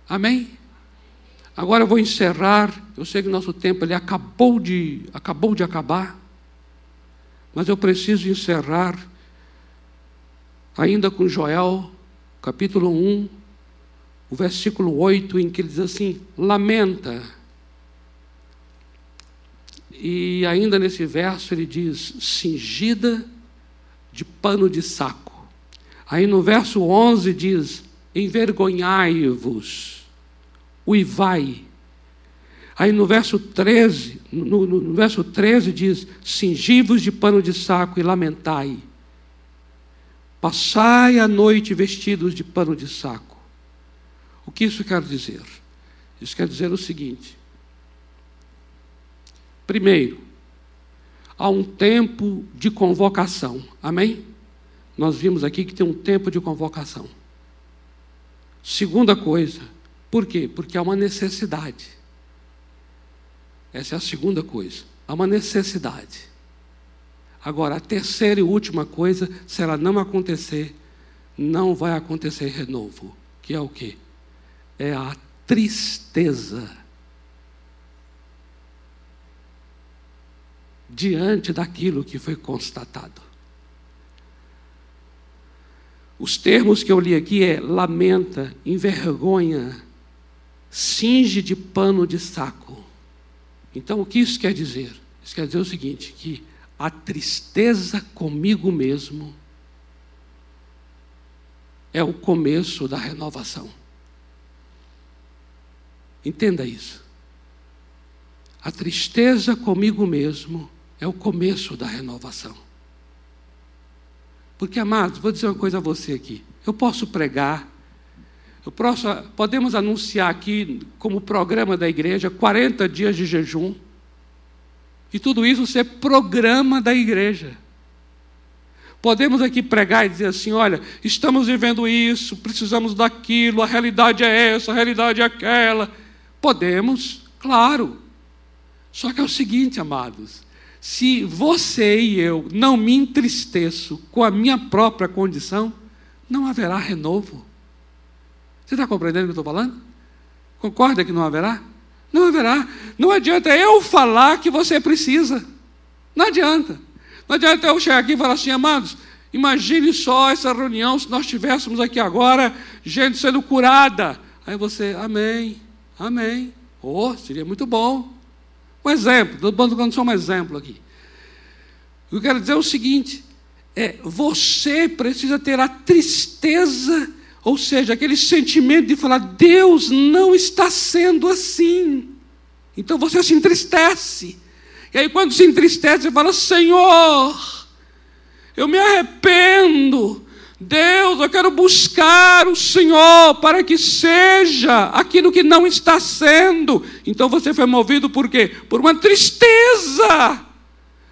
Amém? Agora eu vou encerrar. Eu sei que o nosso tempo ele acabou de, acabou de acabar, mas eu preciso encerrar ainda com Joel, capítulo 1, o versículo 8, em que ele diz assim: lamenta. E ainda nesse verso ele diz: cingida de pano de saco. Aí no verso 11 diz: envergonhai-vos, uivai. Aí no verso 13, no, no, no verso 13 diz: cingivos de pano de saco e lamentai. Passai a noite vestidos de pano de saco o que isso quer dizer? Isso quer dizer o seguinte: primeiro, há um tempo de convocação, amém? Nós vimos aqui que tem um tempo de convocação. Segunda coisa, por quê? Porque há uma necessidade. Essa é a segunda coisa. Há uma necessidade. Agora, a terceira e última coisa, se ela não acontecer, não vai acontecer renovo, que é o quê? é a tristeza diante daquilo que foi constatado. Os termos que eu li aqui é lamenta, envergonha, cinge de pano de saco. Então, o que isso quer dizer? Isso quer dizer o seguinte: que a tristeza comigo mesmo é o começo da renovação. Entenda isso. A tristeza comigo mesmo é o começo da renovação. Porque, amados, vou dizer uma coisa a você aqui. Eu posso pregar, eu posso, podemos anunciar aqui, como programa da igreja, 40 dias de jejum. E tudo isso ser programa da igreja. Podemos aqui pregar e dizer assim: olha, estamos vivendo isso, precisamos daquilo, a realidade é essa, a realidade é aquela. Podemos, claro. Só que é o seguinte, amados: se você e eu não me entristeço com a minha própria condição, não haverá renovo. Você está compreendendo o que eu estou falando? Concorda que não haverá? Não haverá. Não adianta eu falar que você precisa. Não adianta. Não adianta eu chegar aqui e falar assim, amados, imagine só essa reunião se nós tivéssemos aqui agora gente sendo curada. Aí você, amém. Amém. Oh, seria muito bom. Um exemplo, estou dando só um exemplo aqui. Eu quero dizer é o seguinte: é, você precisa ter a tristeza, ou seja, aquele sentimento de falar, Deus não está sendo assim. Então você se entristece. E aí, quando se entristece, você fala, Senhor, eu me arrependo Deus, eu quero buscar o Senhor para que seja aquilo que não está sendo. Então você foi movido por quê? Por uma tristeza.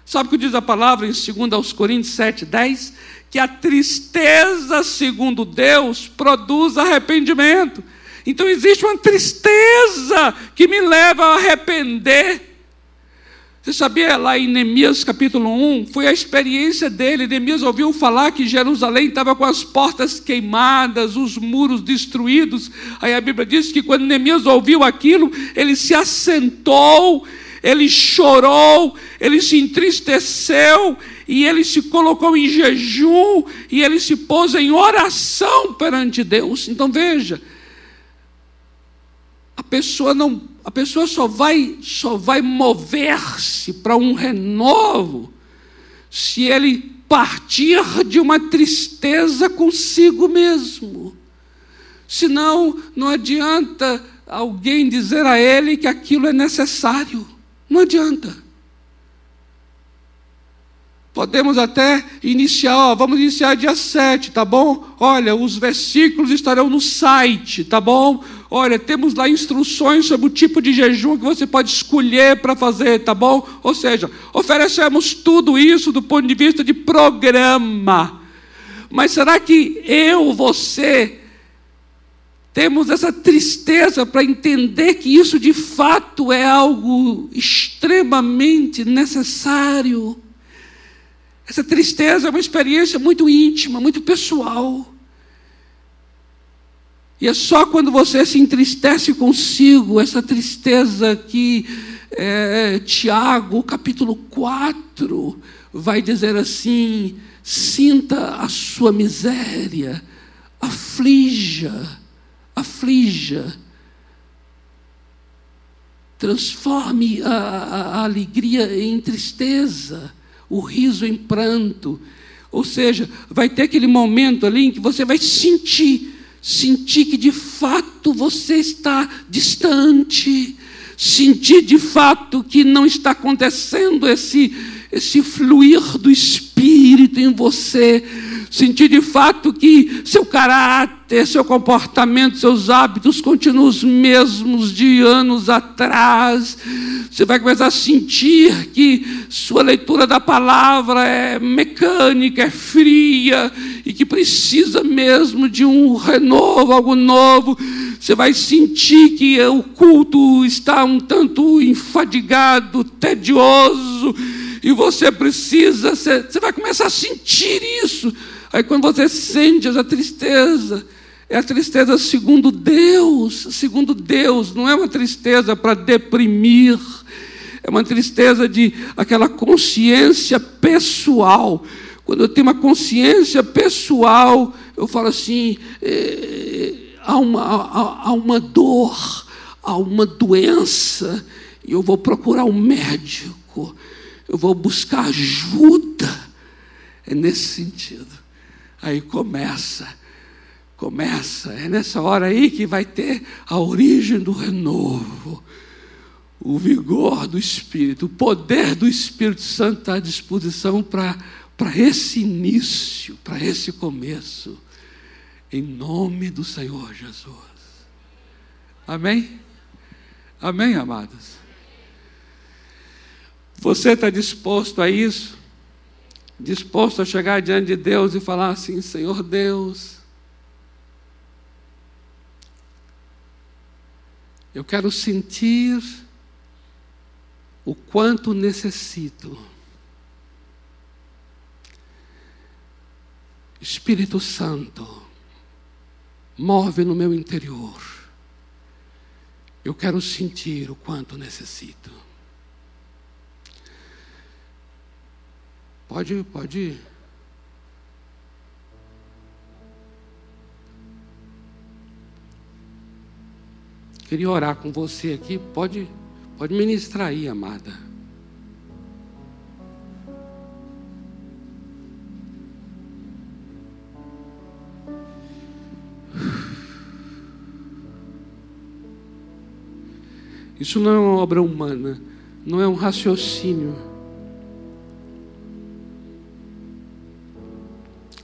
Sabe o que diz a palavra em 2 Coríntios 7, 10? Que a tristeza, segundo Deus, produz arrependimento. Então existe uma tristeza que me leva a arrepender. Você sabia lá em Neemias capítulo 1? Foi a experiência dele. Neemias ouviu falar que Jerusalém estava com as portas queimadas, os muros destruídos. Aí a Bíblia diz que quando Neemias ouviu aquilo, ele se assentou, ele chorou, ele se entristeceu, e ele se colocou em jejum e ele se pôs em oração perante Deus. Então veja, a pessoa não, a pessoa só vai só vai mover-se para um renovo se ele partir de uma tristeza consigo mesmo. Senão não adianta alguém dizer a ele que aquilo é necessário. Não adianta. Podemos até iniciar, ó, vamos iniciar dia 7, tá bom? Olha, os versículos estarão no site, tá bom? Olha, temos lá instruções sobre o tipo de jejum que você pode escolher para fazer, tá bom? Ou seja, oferecemos tudo isso do ponto de vista de programa. Mas será que eu, você, temos essa tristeza para entender que isso de fato é algo extremamente necessário? Essa tristeza é uma experiência muito íntima, muito pessoal. E é só quando você se entristece consigo, essa tristeza que é, Tiago, capítulo 4, vai dizer assim: sinta a sua miséria, aflija, aflija. Transforme a, a, a alegria em tristeza o riso em pranto. Ou seja, vai ter aquele momento ali em que você vai sentir, sentir que de fato você está distante, sentir de fato que não está acontecendo esse, esse fluir do Espírito em você, sentir de fato que seu caráter, seu comportamento, seus hábitos continuam os mesmos de anos atrás. Você vai começar a sentir que sua leitura da palavra é mecânica, é fria e que precisa mesmo de um renovo, algo novo. Você vai sentir que o culto está um tanto enfadigado, tedioso, e você precisa, você, você vai começar a sentir isso. Aí quando você sente essa tristeza, é a tristeza segundo Deus, segundo Deus, não é uma tristeza para deprimir, é uma tristeza de aquela consciência pessoal. Quando eu tenho uma consciência pessoal, eu falo assim: é, há, uma, há, há uma dor, há uma doença, e eu vou procurar um médico, eu vou buscar ajuda. É nesse sentido. Aí começa, começa, é nessa hora aí que vai ter a origem do renovo, o vigor do Espírito, o poder do Espírito Santo está à disposição para esse início, para esse começo, em nome do Senhor Jesus. Amém? Amém, amados? Você está disposto a isso? disposto a chegar diante de Deus e falar assim: Senhor Deus, eu quero sentir o quanto necessito. Espírito Santo, move no meu interior. Eu quero sentir o quanto necessito. Pode, pode. Queria orar com você aqui. Pode, pode ministrar aí, amada. Isso não é uma obra humana, não é um raciocínio.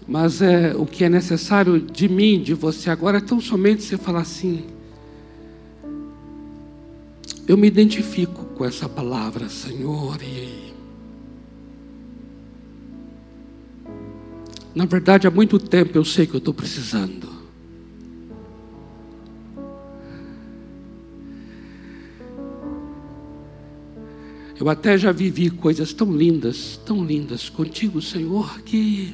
Mas é, o que é necessário de mim, de você agora, é tão somente você falar assim. Eu me identifico com essa palavra, Senhor, e na verdade há muito tempo eu sei que eu estou precisando. Eu até já vivi coisas tão lindas, tão lindas contigo, Senhor, que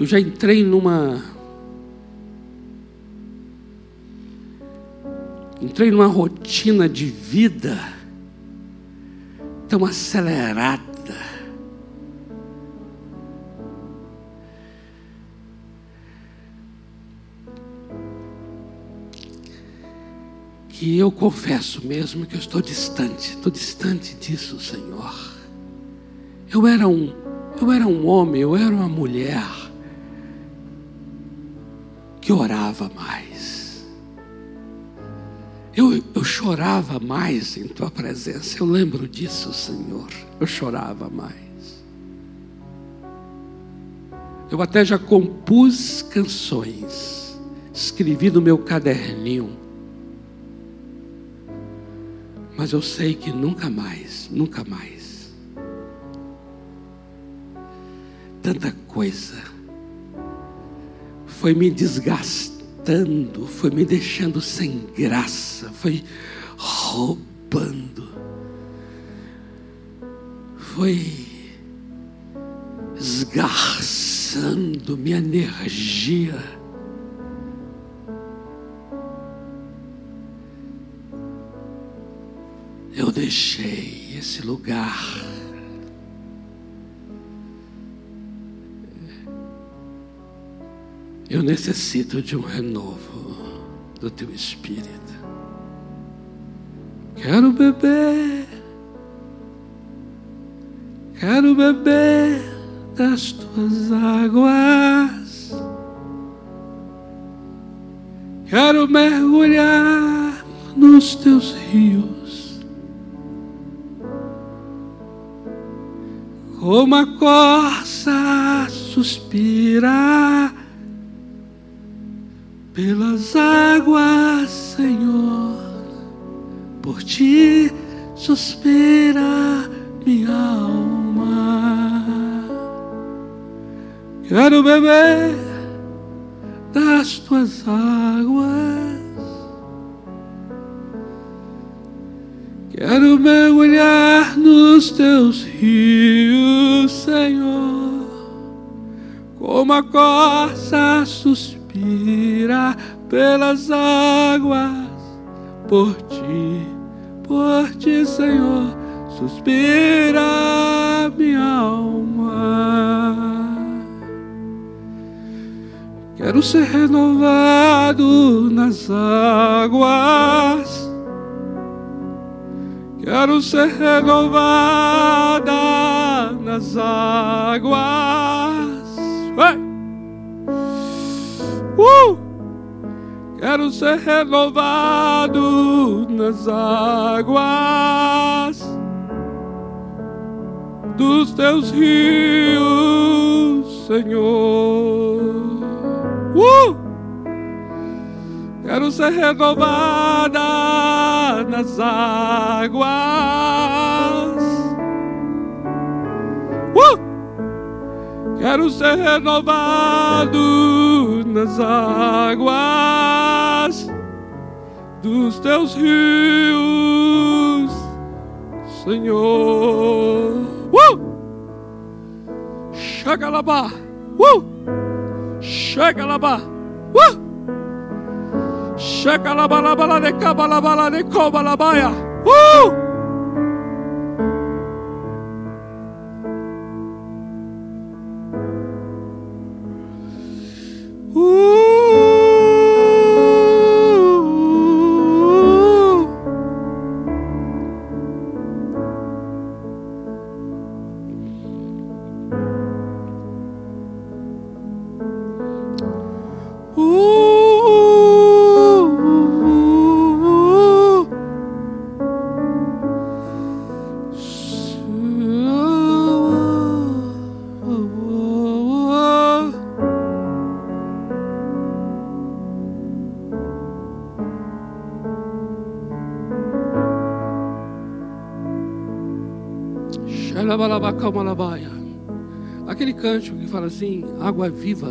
eu já entrei numa. Entrei numa rotina de vida tão acelerada. Que eu confesso mesmo que eu estou distante, estou distante disso, Senhor. Eu era um, eu era um homem, eu era uma mulher que orava mais. Eu, eu chorava mais em tua presença. Eu lembro disso, Senhor. Eu chorava mais. Eu até já compus canções, escrevi no meu caderninho mas eu sei que nunca mais, nunca mais. Tanta coisa foi me desgastando, foi me deixando sem graça, foi roubando, foi esgarçando minha energia eu deixei esse lugar. Eu necessito de um renovo do teu espírito. Quero beber, quero beber das tuas águas, quero mergulhar nos teus rios. Como a corça suspira pelas águas, Senhor, por ti suspira minha alma. Quero beber das tuas águas. Quero mergulhar nos teus rios, Senhor, como a corça suspira pelas águas, por ti, por ti, Senhor, suspira minha alma. Quero ser renovado nas águas Quero ser renovada nas águas. Uh! Quero ser renovado nas águas dos teus rios, Senhor. Uh! Quero ser renovada nas águas. Uh! Quero ser renovado nas águas dos teus rios, Senhor. Uh! Chega lá, uh! Chega lá, uh! Shakalabala de Kabalabala de Kobalabaya. Uh! Aquele cântico que fala assim, água viva.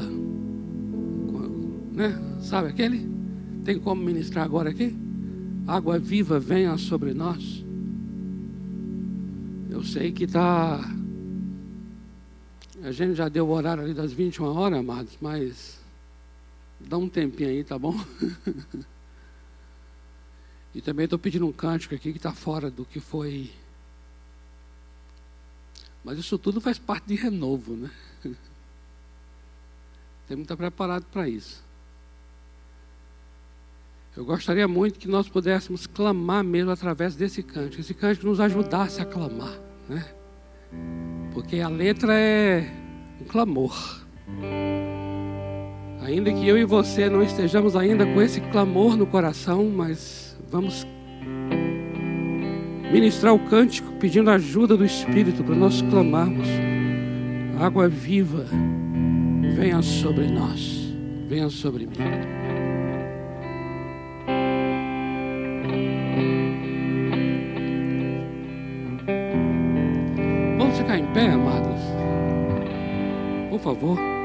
Né? Sabe aquele? Tem como ministrar agora aqui? Água viva venha sobre nós. Eu sei que está. A gente já deu o horário ali das 21 horas, amados, mas dá um tempinho aí, tá bom? e também estou pedindo um cântico aqui que está fora do que foi mas isso tudo faz parte de renovo, né? Temos que estar preparado para isso. Eu gostaria muito que nós pudéssemos clamar mesmo através desse cântico. Esse cântico nos ajudasse a clamar, né? Porque a letra é um clamor. Ainda que eu e você não estejamos ainda com esse clamor no coração, mas vamos ministrar o cântico pedindo a ajuda do Espírito para nós clamarmos. Água viva, venha sobre nós, venha sobre mim. Vamos ficar em pé, amados? Por favor.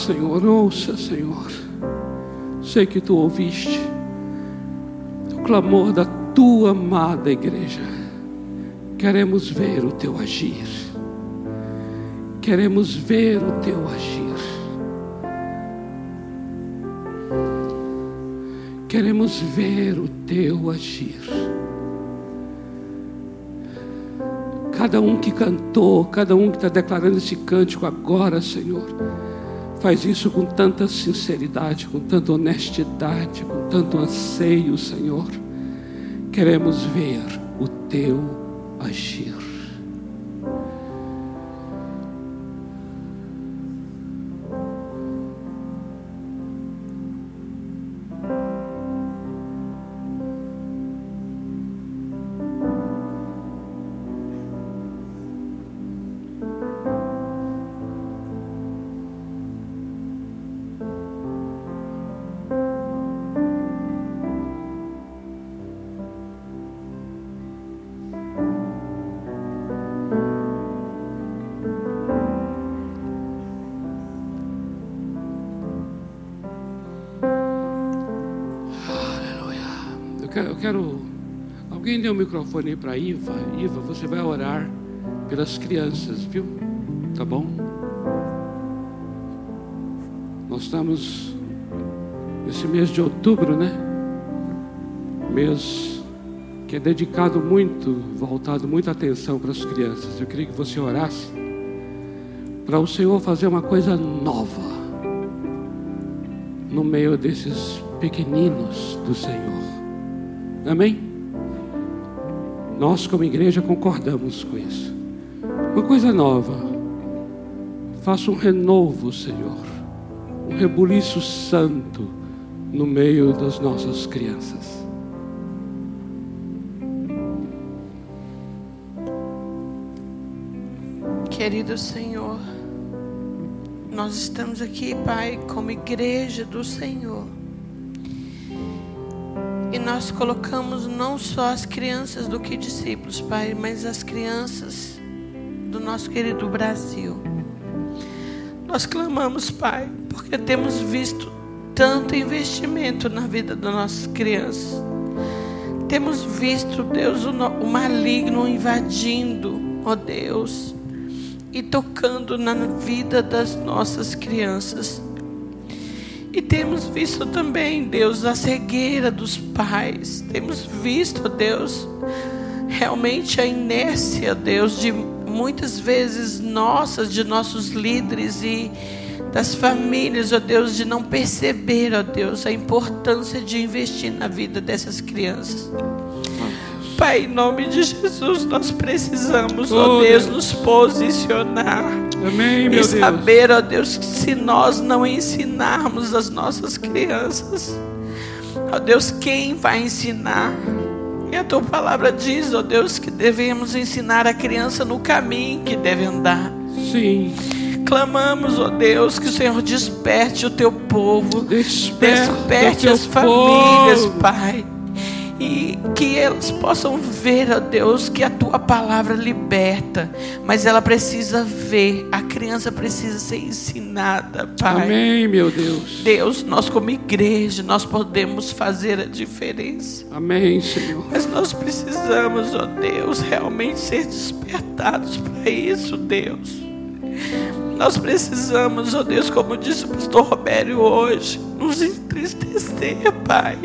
Senhor, ouça, Senhor. Sei que tu ouviste o clamor da tua amada igreja. Queremos ver o teu agir. Queremos ver o teu agir. Queremos ver o teu agir. Cada um que cantou, cada um que está declarando esse cântico agora, Senhor Faz isso com tanta sinceridade, com tanta honestidade, com tanto anseio, Senhor. Queremos ver o teu agir. Microfone aí para Iva. Iva, você vai orar pelas crianças, viu? Tá bom? Nós estamos nesse mês de outubro, né? Mês que é dedicado muito, voltado muita atenção para as crianças. Eu queria que você orasse para o Senhor fazer uma coisa nova no meio desses pequeninos do Senhor. Amém? Nós, como igreja, concordamos com isso. Uma coisa nova. Faça um renovo, Senhor. Um rebuliço santo no meio das nossas crianças. Querido Senhor, nós estamos aqui, Pai, como igreja do Senhor. E nós colocamos não só as crianças do que discípulos, Pai, mas as crianças do nosso querido Brasil. Nós clamamos, Pai, porque temos visto tanto investimento na vida das nossas crianças. Temos visto, Deus, o maligno invadindo, ó Deus e tocando na vida das nossas crianças. E temos visto também, Deus, a cegueira dos pais. Temos visto, Deus, realmente a inércia, Deus, de muitas vezes nossas, de nossos líderes e das famílias, ó Deus, de não perceber, ó Deus, a importância de investir na vida dessas crianças. Pai, em nome de Jesus, nós precisamos, ó oh, Deus, Deus, nos posicionar. Amém, meu e saber, ó Deus, que se nós não ensinarmos as nossas crianças, ó Deus, quem vai ensinar? E a tua palavra diz, ó Deus, que devemos ensinar a criança no caminho que deve andar. Sim. Clamamos, ó Deus, que o Senhor desperte o teu povo. Desperte, desperte as famílias, povo. Pai e que elas possam ver, ó Deus, que a tua palavra liberta, mas ela precisa ver, a criança precisa ser ensinada, Pai. Amém, meu Deus. Deus, nós como igreja, nós podemos fazer a diferença. Amém, Senhor. Mas nós precisamos, ó Deus, realmente ser despertados para isso, Deus. Nós precisamos, ó Deus, como disse o pastor Robério hoje, nos entristecer, Pai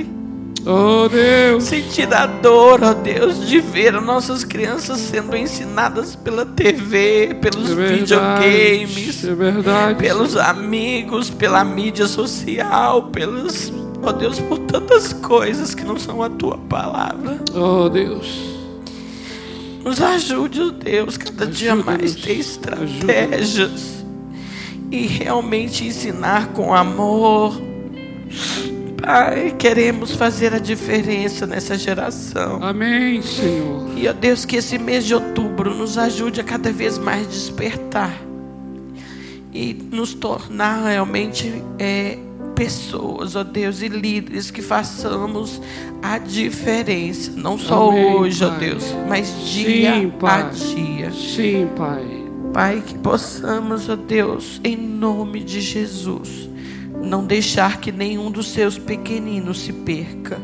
Oh Deus. Sentir a dor, ó oh Deus, de ver as nossas crianças sendo ensinadas pela TV, pelos é verdade, videogames, é pelos amigos, pela mídia social, pelos, ó oh Deus, por tantas coisas que não são a tua palavra. Oh Deus. Nos ajude, ó Deus, cada dia mais ter estratégias e realmente ensinar com amor Pai, queremos fazer a diferença nessa geração. Amém, Senhor. E, ó Deus, que esse mês de outubro nos ajude a cada vez mais despertar e nos tornar realmente é, pessoas, ó Deus, e líderes que façamos a diferença, não só Amém, hoje, ó Deus, mas dia Sim, a dia. Sim, Pai. Pai, que possamos, ó Deus, em nome de Jesus não deixar que nenhum dos seus pequeninos se perca.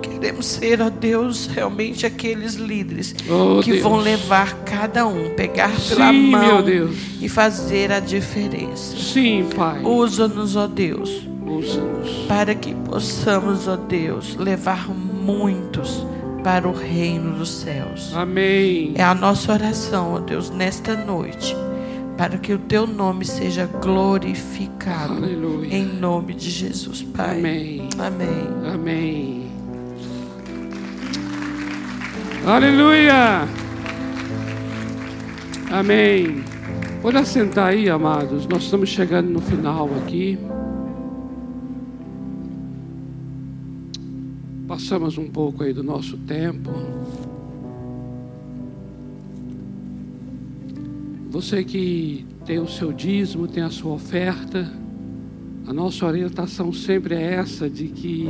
Queremos ser, ó Deus, realmente aqueles líderes oh, que Deus. vão levar cada um, pegar pela Sim, mão e fazer a diferença. Sim, Pai. Usa-nos, ó Deus. Usa-nos. Para que possamos, ó Deus, levar muitos para o reino dos céus. Amém. É a nossa oração, ó Deus, nesta noite para que o teu nome seja glorificado. Aleluia. Em nome de Jesus, Pai. Amém. Amém. Amém. Aleluia. Amém. Pode assentar aí, amados. Nós estamos chegando no final aqui. Passamos um pouco aí do nosso tempo. Você que tem o seu dízimo, tem a sua oferta, a nossa orientação sempre é essa de que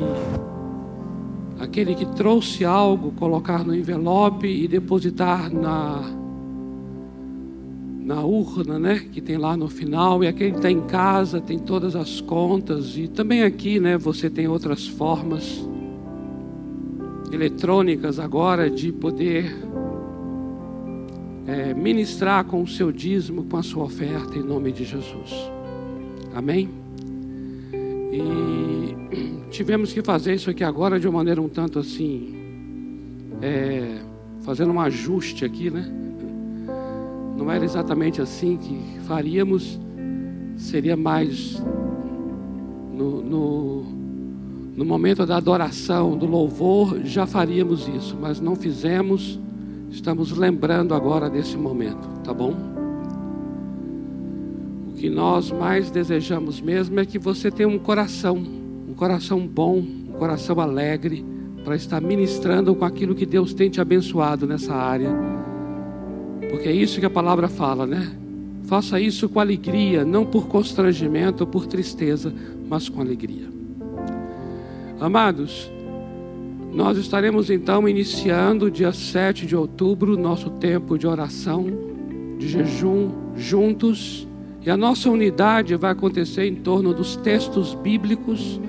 aquele que trouxe algo, colocar no envelope e depositar na na urna, né, que tem lá no final, e aquele que está em casa tem todas as contas e também aqui, né, você tem outras formas. eletrônicas agora de poder é, ministrar com o seu dízimo, com a sua oferta, em nome de Jesus. Amém? E tivemos que fazer isso aqui agora de uma maneira um tanto assim, é, fazendo um ajuste aqui, né? Não era exatamente assim que faríamos, seria mais no, no, no momento da adoração, do louvor, já faríamos isso, mas não fizemos, estamos lembrando agora desse momento, tá bom? O que nós mais desejamos mesmo é que você tenha um coração, um coração bom, um coração alegre, para estar ministrando com aquilo que Deus tem te abençoado nessa área. Porque é isso que a palavra fala, né? Faça isso com alegria, não por constrangimento ou por tristeza, mas com alegria. Amados, nós estaremos então iniciando dia 7 de outubro nosso tempo de oração, de jejum juntos, e a nossa unidade vai acontecer em torno dos textos bíblicos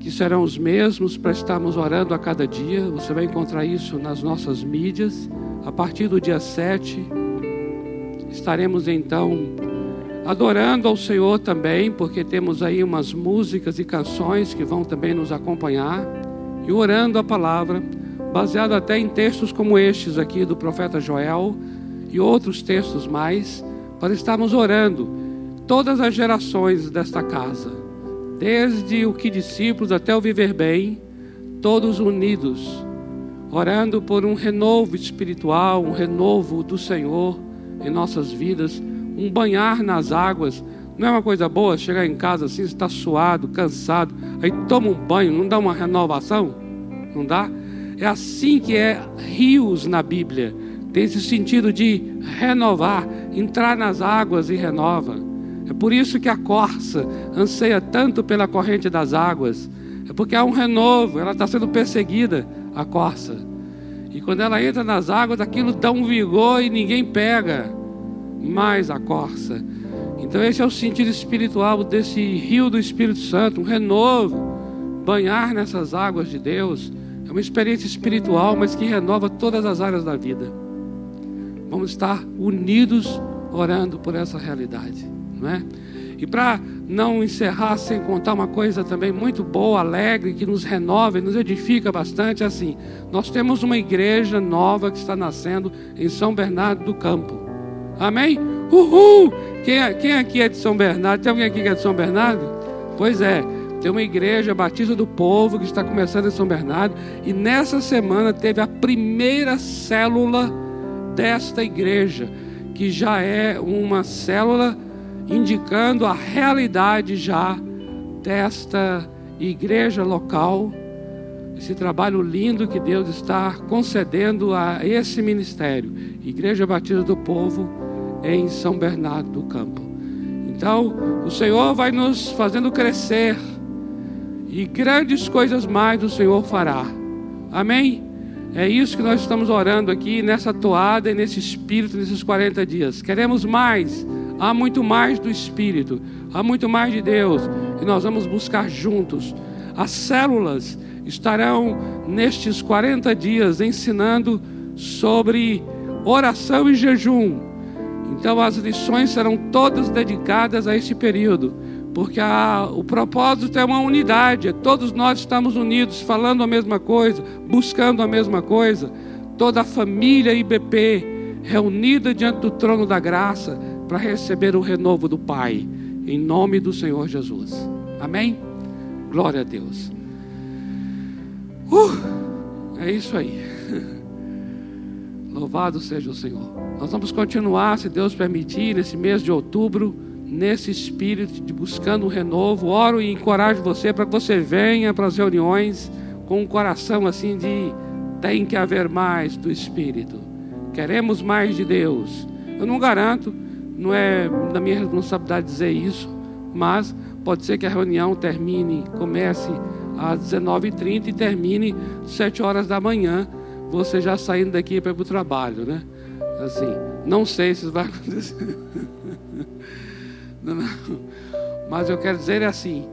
que serão os mesmos para estarmos orando a cada dia. Você vai encontrar isso nas nossas mídias. A partir do dia 7, estaremos então adorando ao Senhor também, porque temos aí umas músicas e canções que vão também nos acompanhar, e orando a palavra, baseado até em textos como estes aqui do profeta Joel e outros textos mais, para estarmos orando todas as gerações desta casa desde o que discípulos até o viver bem, todos unidos, orando por um renovo espiritual, um renovo do Senhor em nossas vidas, um banhar nas águas. Não é uma coisa boa chegar em casa assim, está suado, cansado, aí toma um banho, não dá uma renovação? Não dá? É assim que é rios na Bíblia. Tem esse sentido de renovar, entrar nas águas e renova. É por isso que a corça anseia tanto pela corrente das águas. É porque há um renovo, ela está sendo perseguida, a corça. E quando ela entra nas águas, aquilo dá um vigor e ninguém pega mais a corça. Então, esse é o sentido espiritual desse rio do Espírito Santo, um renovo. Banhar nessas águas de Deus é uma experiência espiritual, mas que renova todas as áreas da vida. Vamos estar unidos orando por essa realidade. Né? E para não encerrar sem contar uma coisa também muito boa, alegre, que nos renova e nos edifica bastante, é assim: nós temos uma igreja nova que está nascendo em São Bernardo do Campo. Amém? Uhul! Quem, é, quem aqui é de São Bernardo? Tem alguém aqui que é de São Bernardo? Pois é, tem uma igreja Batista do Povo que está começando em São Bernardo e nessa semana teve a primeira célula desta igreja, que já é uma célula indicando a realidade já desta igreja local, esse trabalho lindo que Deus está concedendo a esse ministério, Igreja Batista do Povo em São Bernardo do Campo. Então, o Senhor vai nos fazendo crescer e grandes coisas mais o Senhor fará. Amém? É isso que nós estamos orando aqui nessa toada e nesse espírito nesses 40 dias. Queremos mais Há muito mais do Espírito, há muito mais de Deus, e nós vamos buscar juntos. As células estarão nestes 40 dias ensinando sobre oração e jejum. Então as lições serão todas dedicadas a esse período, porque a, o propósito é uma unidade, todos nós estamos unidos, falando a mesma coisa, buscando a mesma coisa. Toda a família IBP reunida diante do trono da graça, para receber o renovo do Pai, em nome do Senhor Jesus. Amém? Glória a Deus. Uh, é isso aí. Louvado seja o Senhor. Nós vamos continuar, se Deus permitir, nesse mês de outubro, nesse espírito de buscando um renovo. Oro e encorajo você para que você venha para as reuniões com um coração assim de tem que haver mais do Espírito. Queremos mais de Deus. Eu não garanto não é da minha responsabilidade dizer isso, mas pode ser que a reunião termine, comece às 19h30 e termine às 7 horas da manhã, você já saindo daqui para ir para o trabalho, né? Assim, não sei se isso vai acontecer. Não, não. Mas eu quero dizer assim,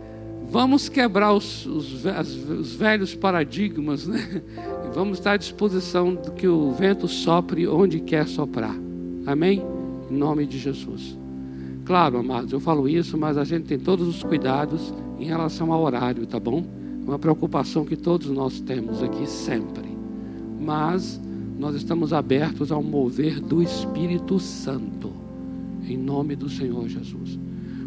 Vamos quebrar os, os, os velhos paradigmas, né? E vamos estar à disposição do que o vento sopre onde quer soprar. Amém? Em nome de Jesus. Claro, amados, eu falo isso, mas a gente tem todos os cuidados em relação ao horário, tá bom? É uma preocupação que todos nós temos aqui sempre. Mas nós estamos abertos ao mover do Espírito Santo. Em nome do Senhor Jesus.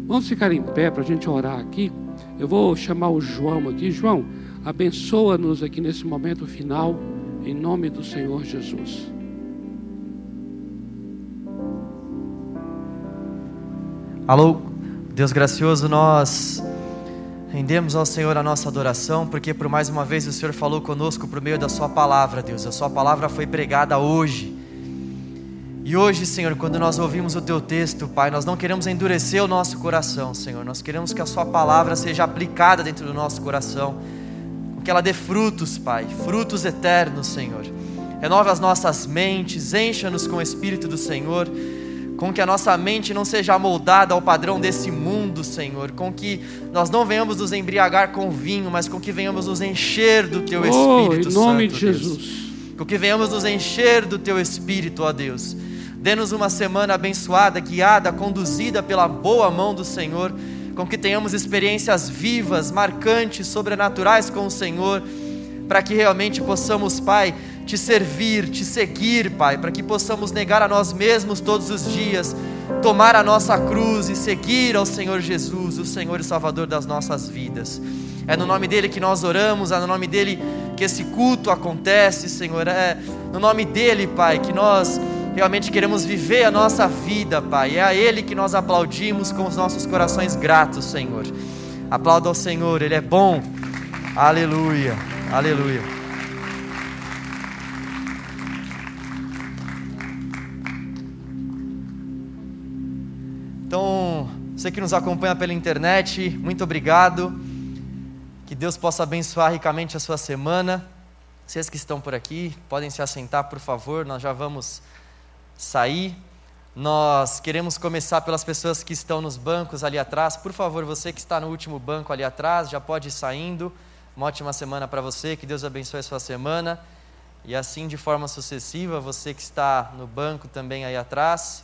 Vamos ficar em pé para a gente orar aqui. Eu vou chamar o João aqui. João, abençoa-nos aqui nesse momento final, em nome do Senhor Jesus. Alô, Deus gracioso, nós rendemos ao Senhor a nossa adoração, porque por mais uma vez o Senhor falou conosco por meio da Sua palavra, Deus. A Sua palavra foi pregada hoje. E hoje, Senhor, quando nós ouvimos o Teu texto, Pai, nós não queremos endurecer o nosso coração, Senhor. Nós queremos que a Sua palavra seja aplicada dentro do nosso coração, que ela dê frutos, Pai, frutos eternos, Senhor. Renove as nossas mentes, encha-nos com o Espírito do Senhor, com que a nossa mente não seja moldada ao padrão desse mundo, Senhor, com que nós não venhamos nos embriagar com vinho, mas com que venhamos nos encher do Teu Espírito oh, em nome Santo, de Jesus. Deus. Com que venhamos nos encher do Teu Espírito, ó Deus. Dê-nos uma semana abençoada, guiada, conduzida pela boa mão do Senhor, com que tenhamos experiências vivas, marcantes, sobrenaturais com o Senhor, para que realmente possamos, Pai, te servir, te seguir, Pai, para que possamos negar a nós mesmos todos os dias, tomar a nossa cruz e seguir ao Senhor Jesus, o Senhor e Salvador das nossas vidas. É no nome dele que nós oramos, é no nome dele que esse culto acontece, Senhor. É no nome dele, Pai, que nós realmente queremos viver a nossa vida, Pai. É a Ele que nós aplaudimos com os nossos corações gratos, Senhor. Aplauda ao Senhor, Ele é bom. Aleluia, aleluia. Você que nos acompanha pela internet, muito obrigado. Que Deus possa abençoar ricamente a sua semana. Vocês que estão por aqui, podem se assentar, por favor, nós já vamos sair. Nós queremos começar pelas pessoas que estão nos bancos ali atrás. Por favor, você que está no último banco ali atrás, já pode ir saindo. Uma ótima semana para você, que Deus abençoe a sua semana. E assim, de forma sucessiva, você que está no banco também aí atrás,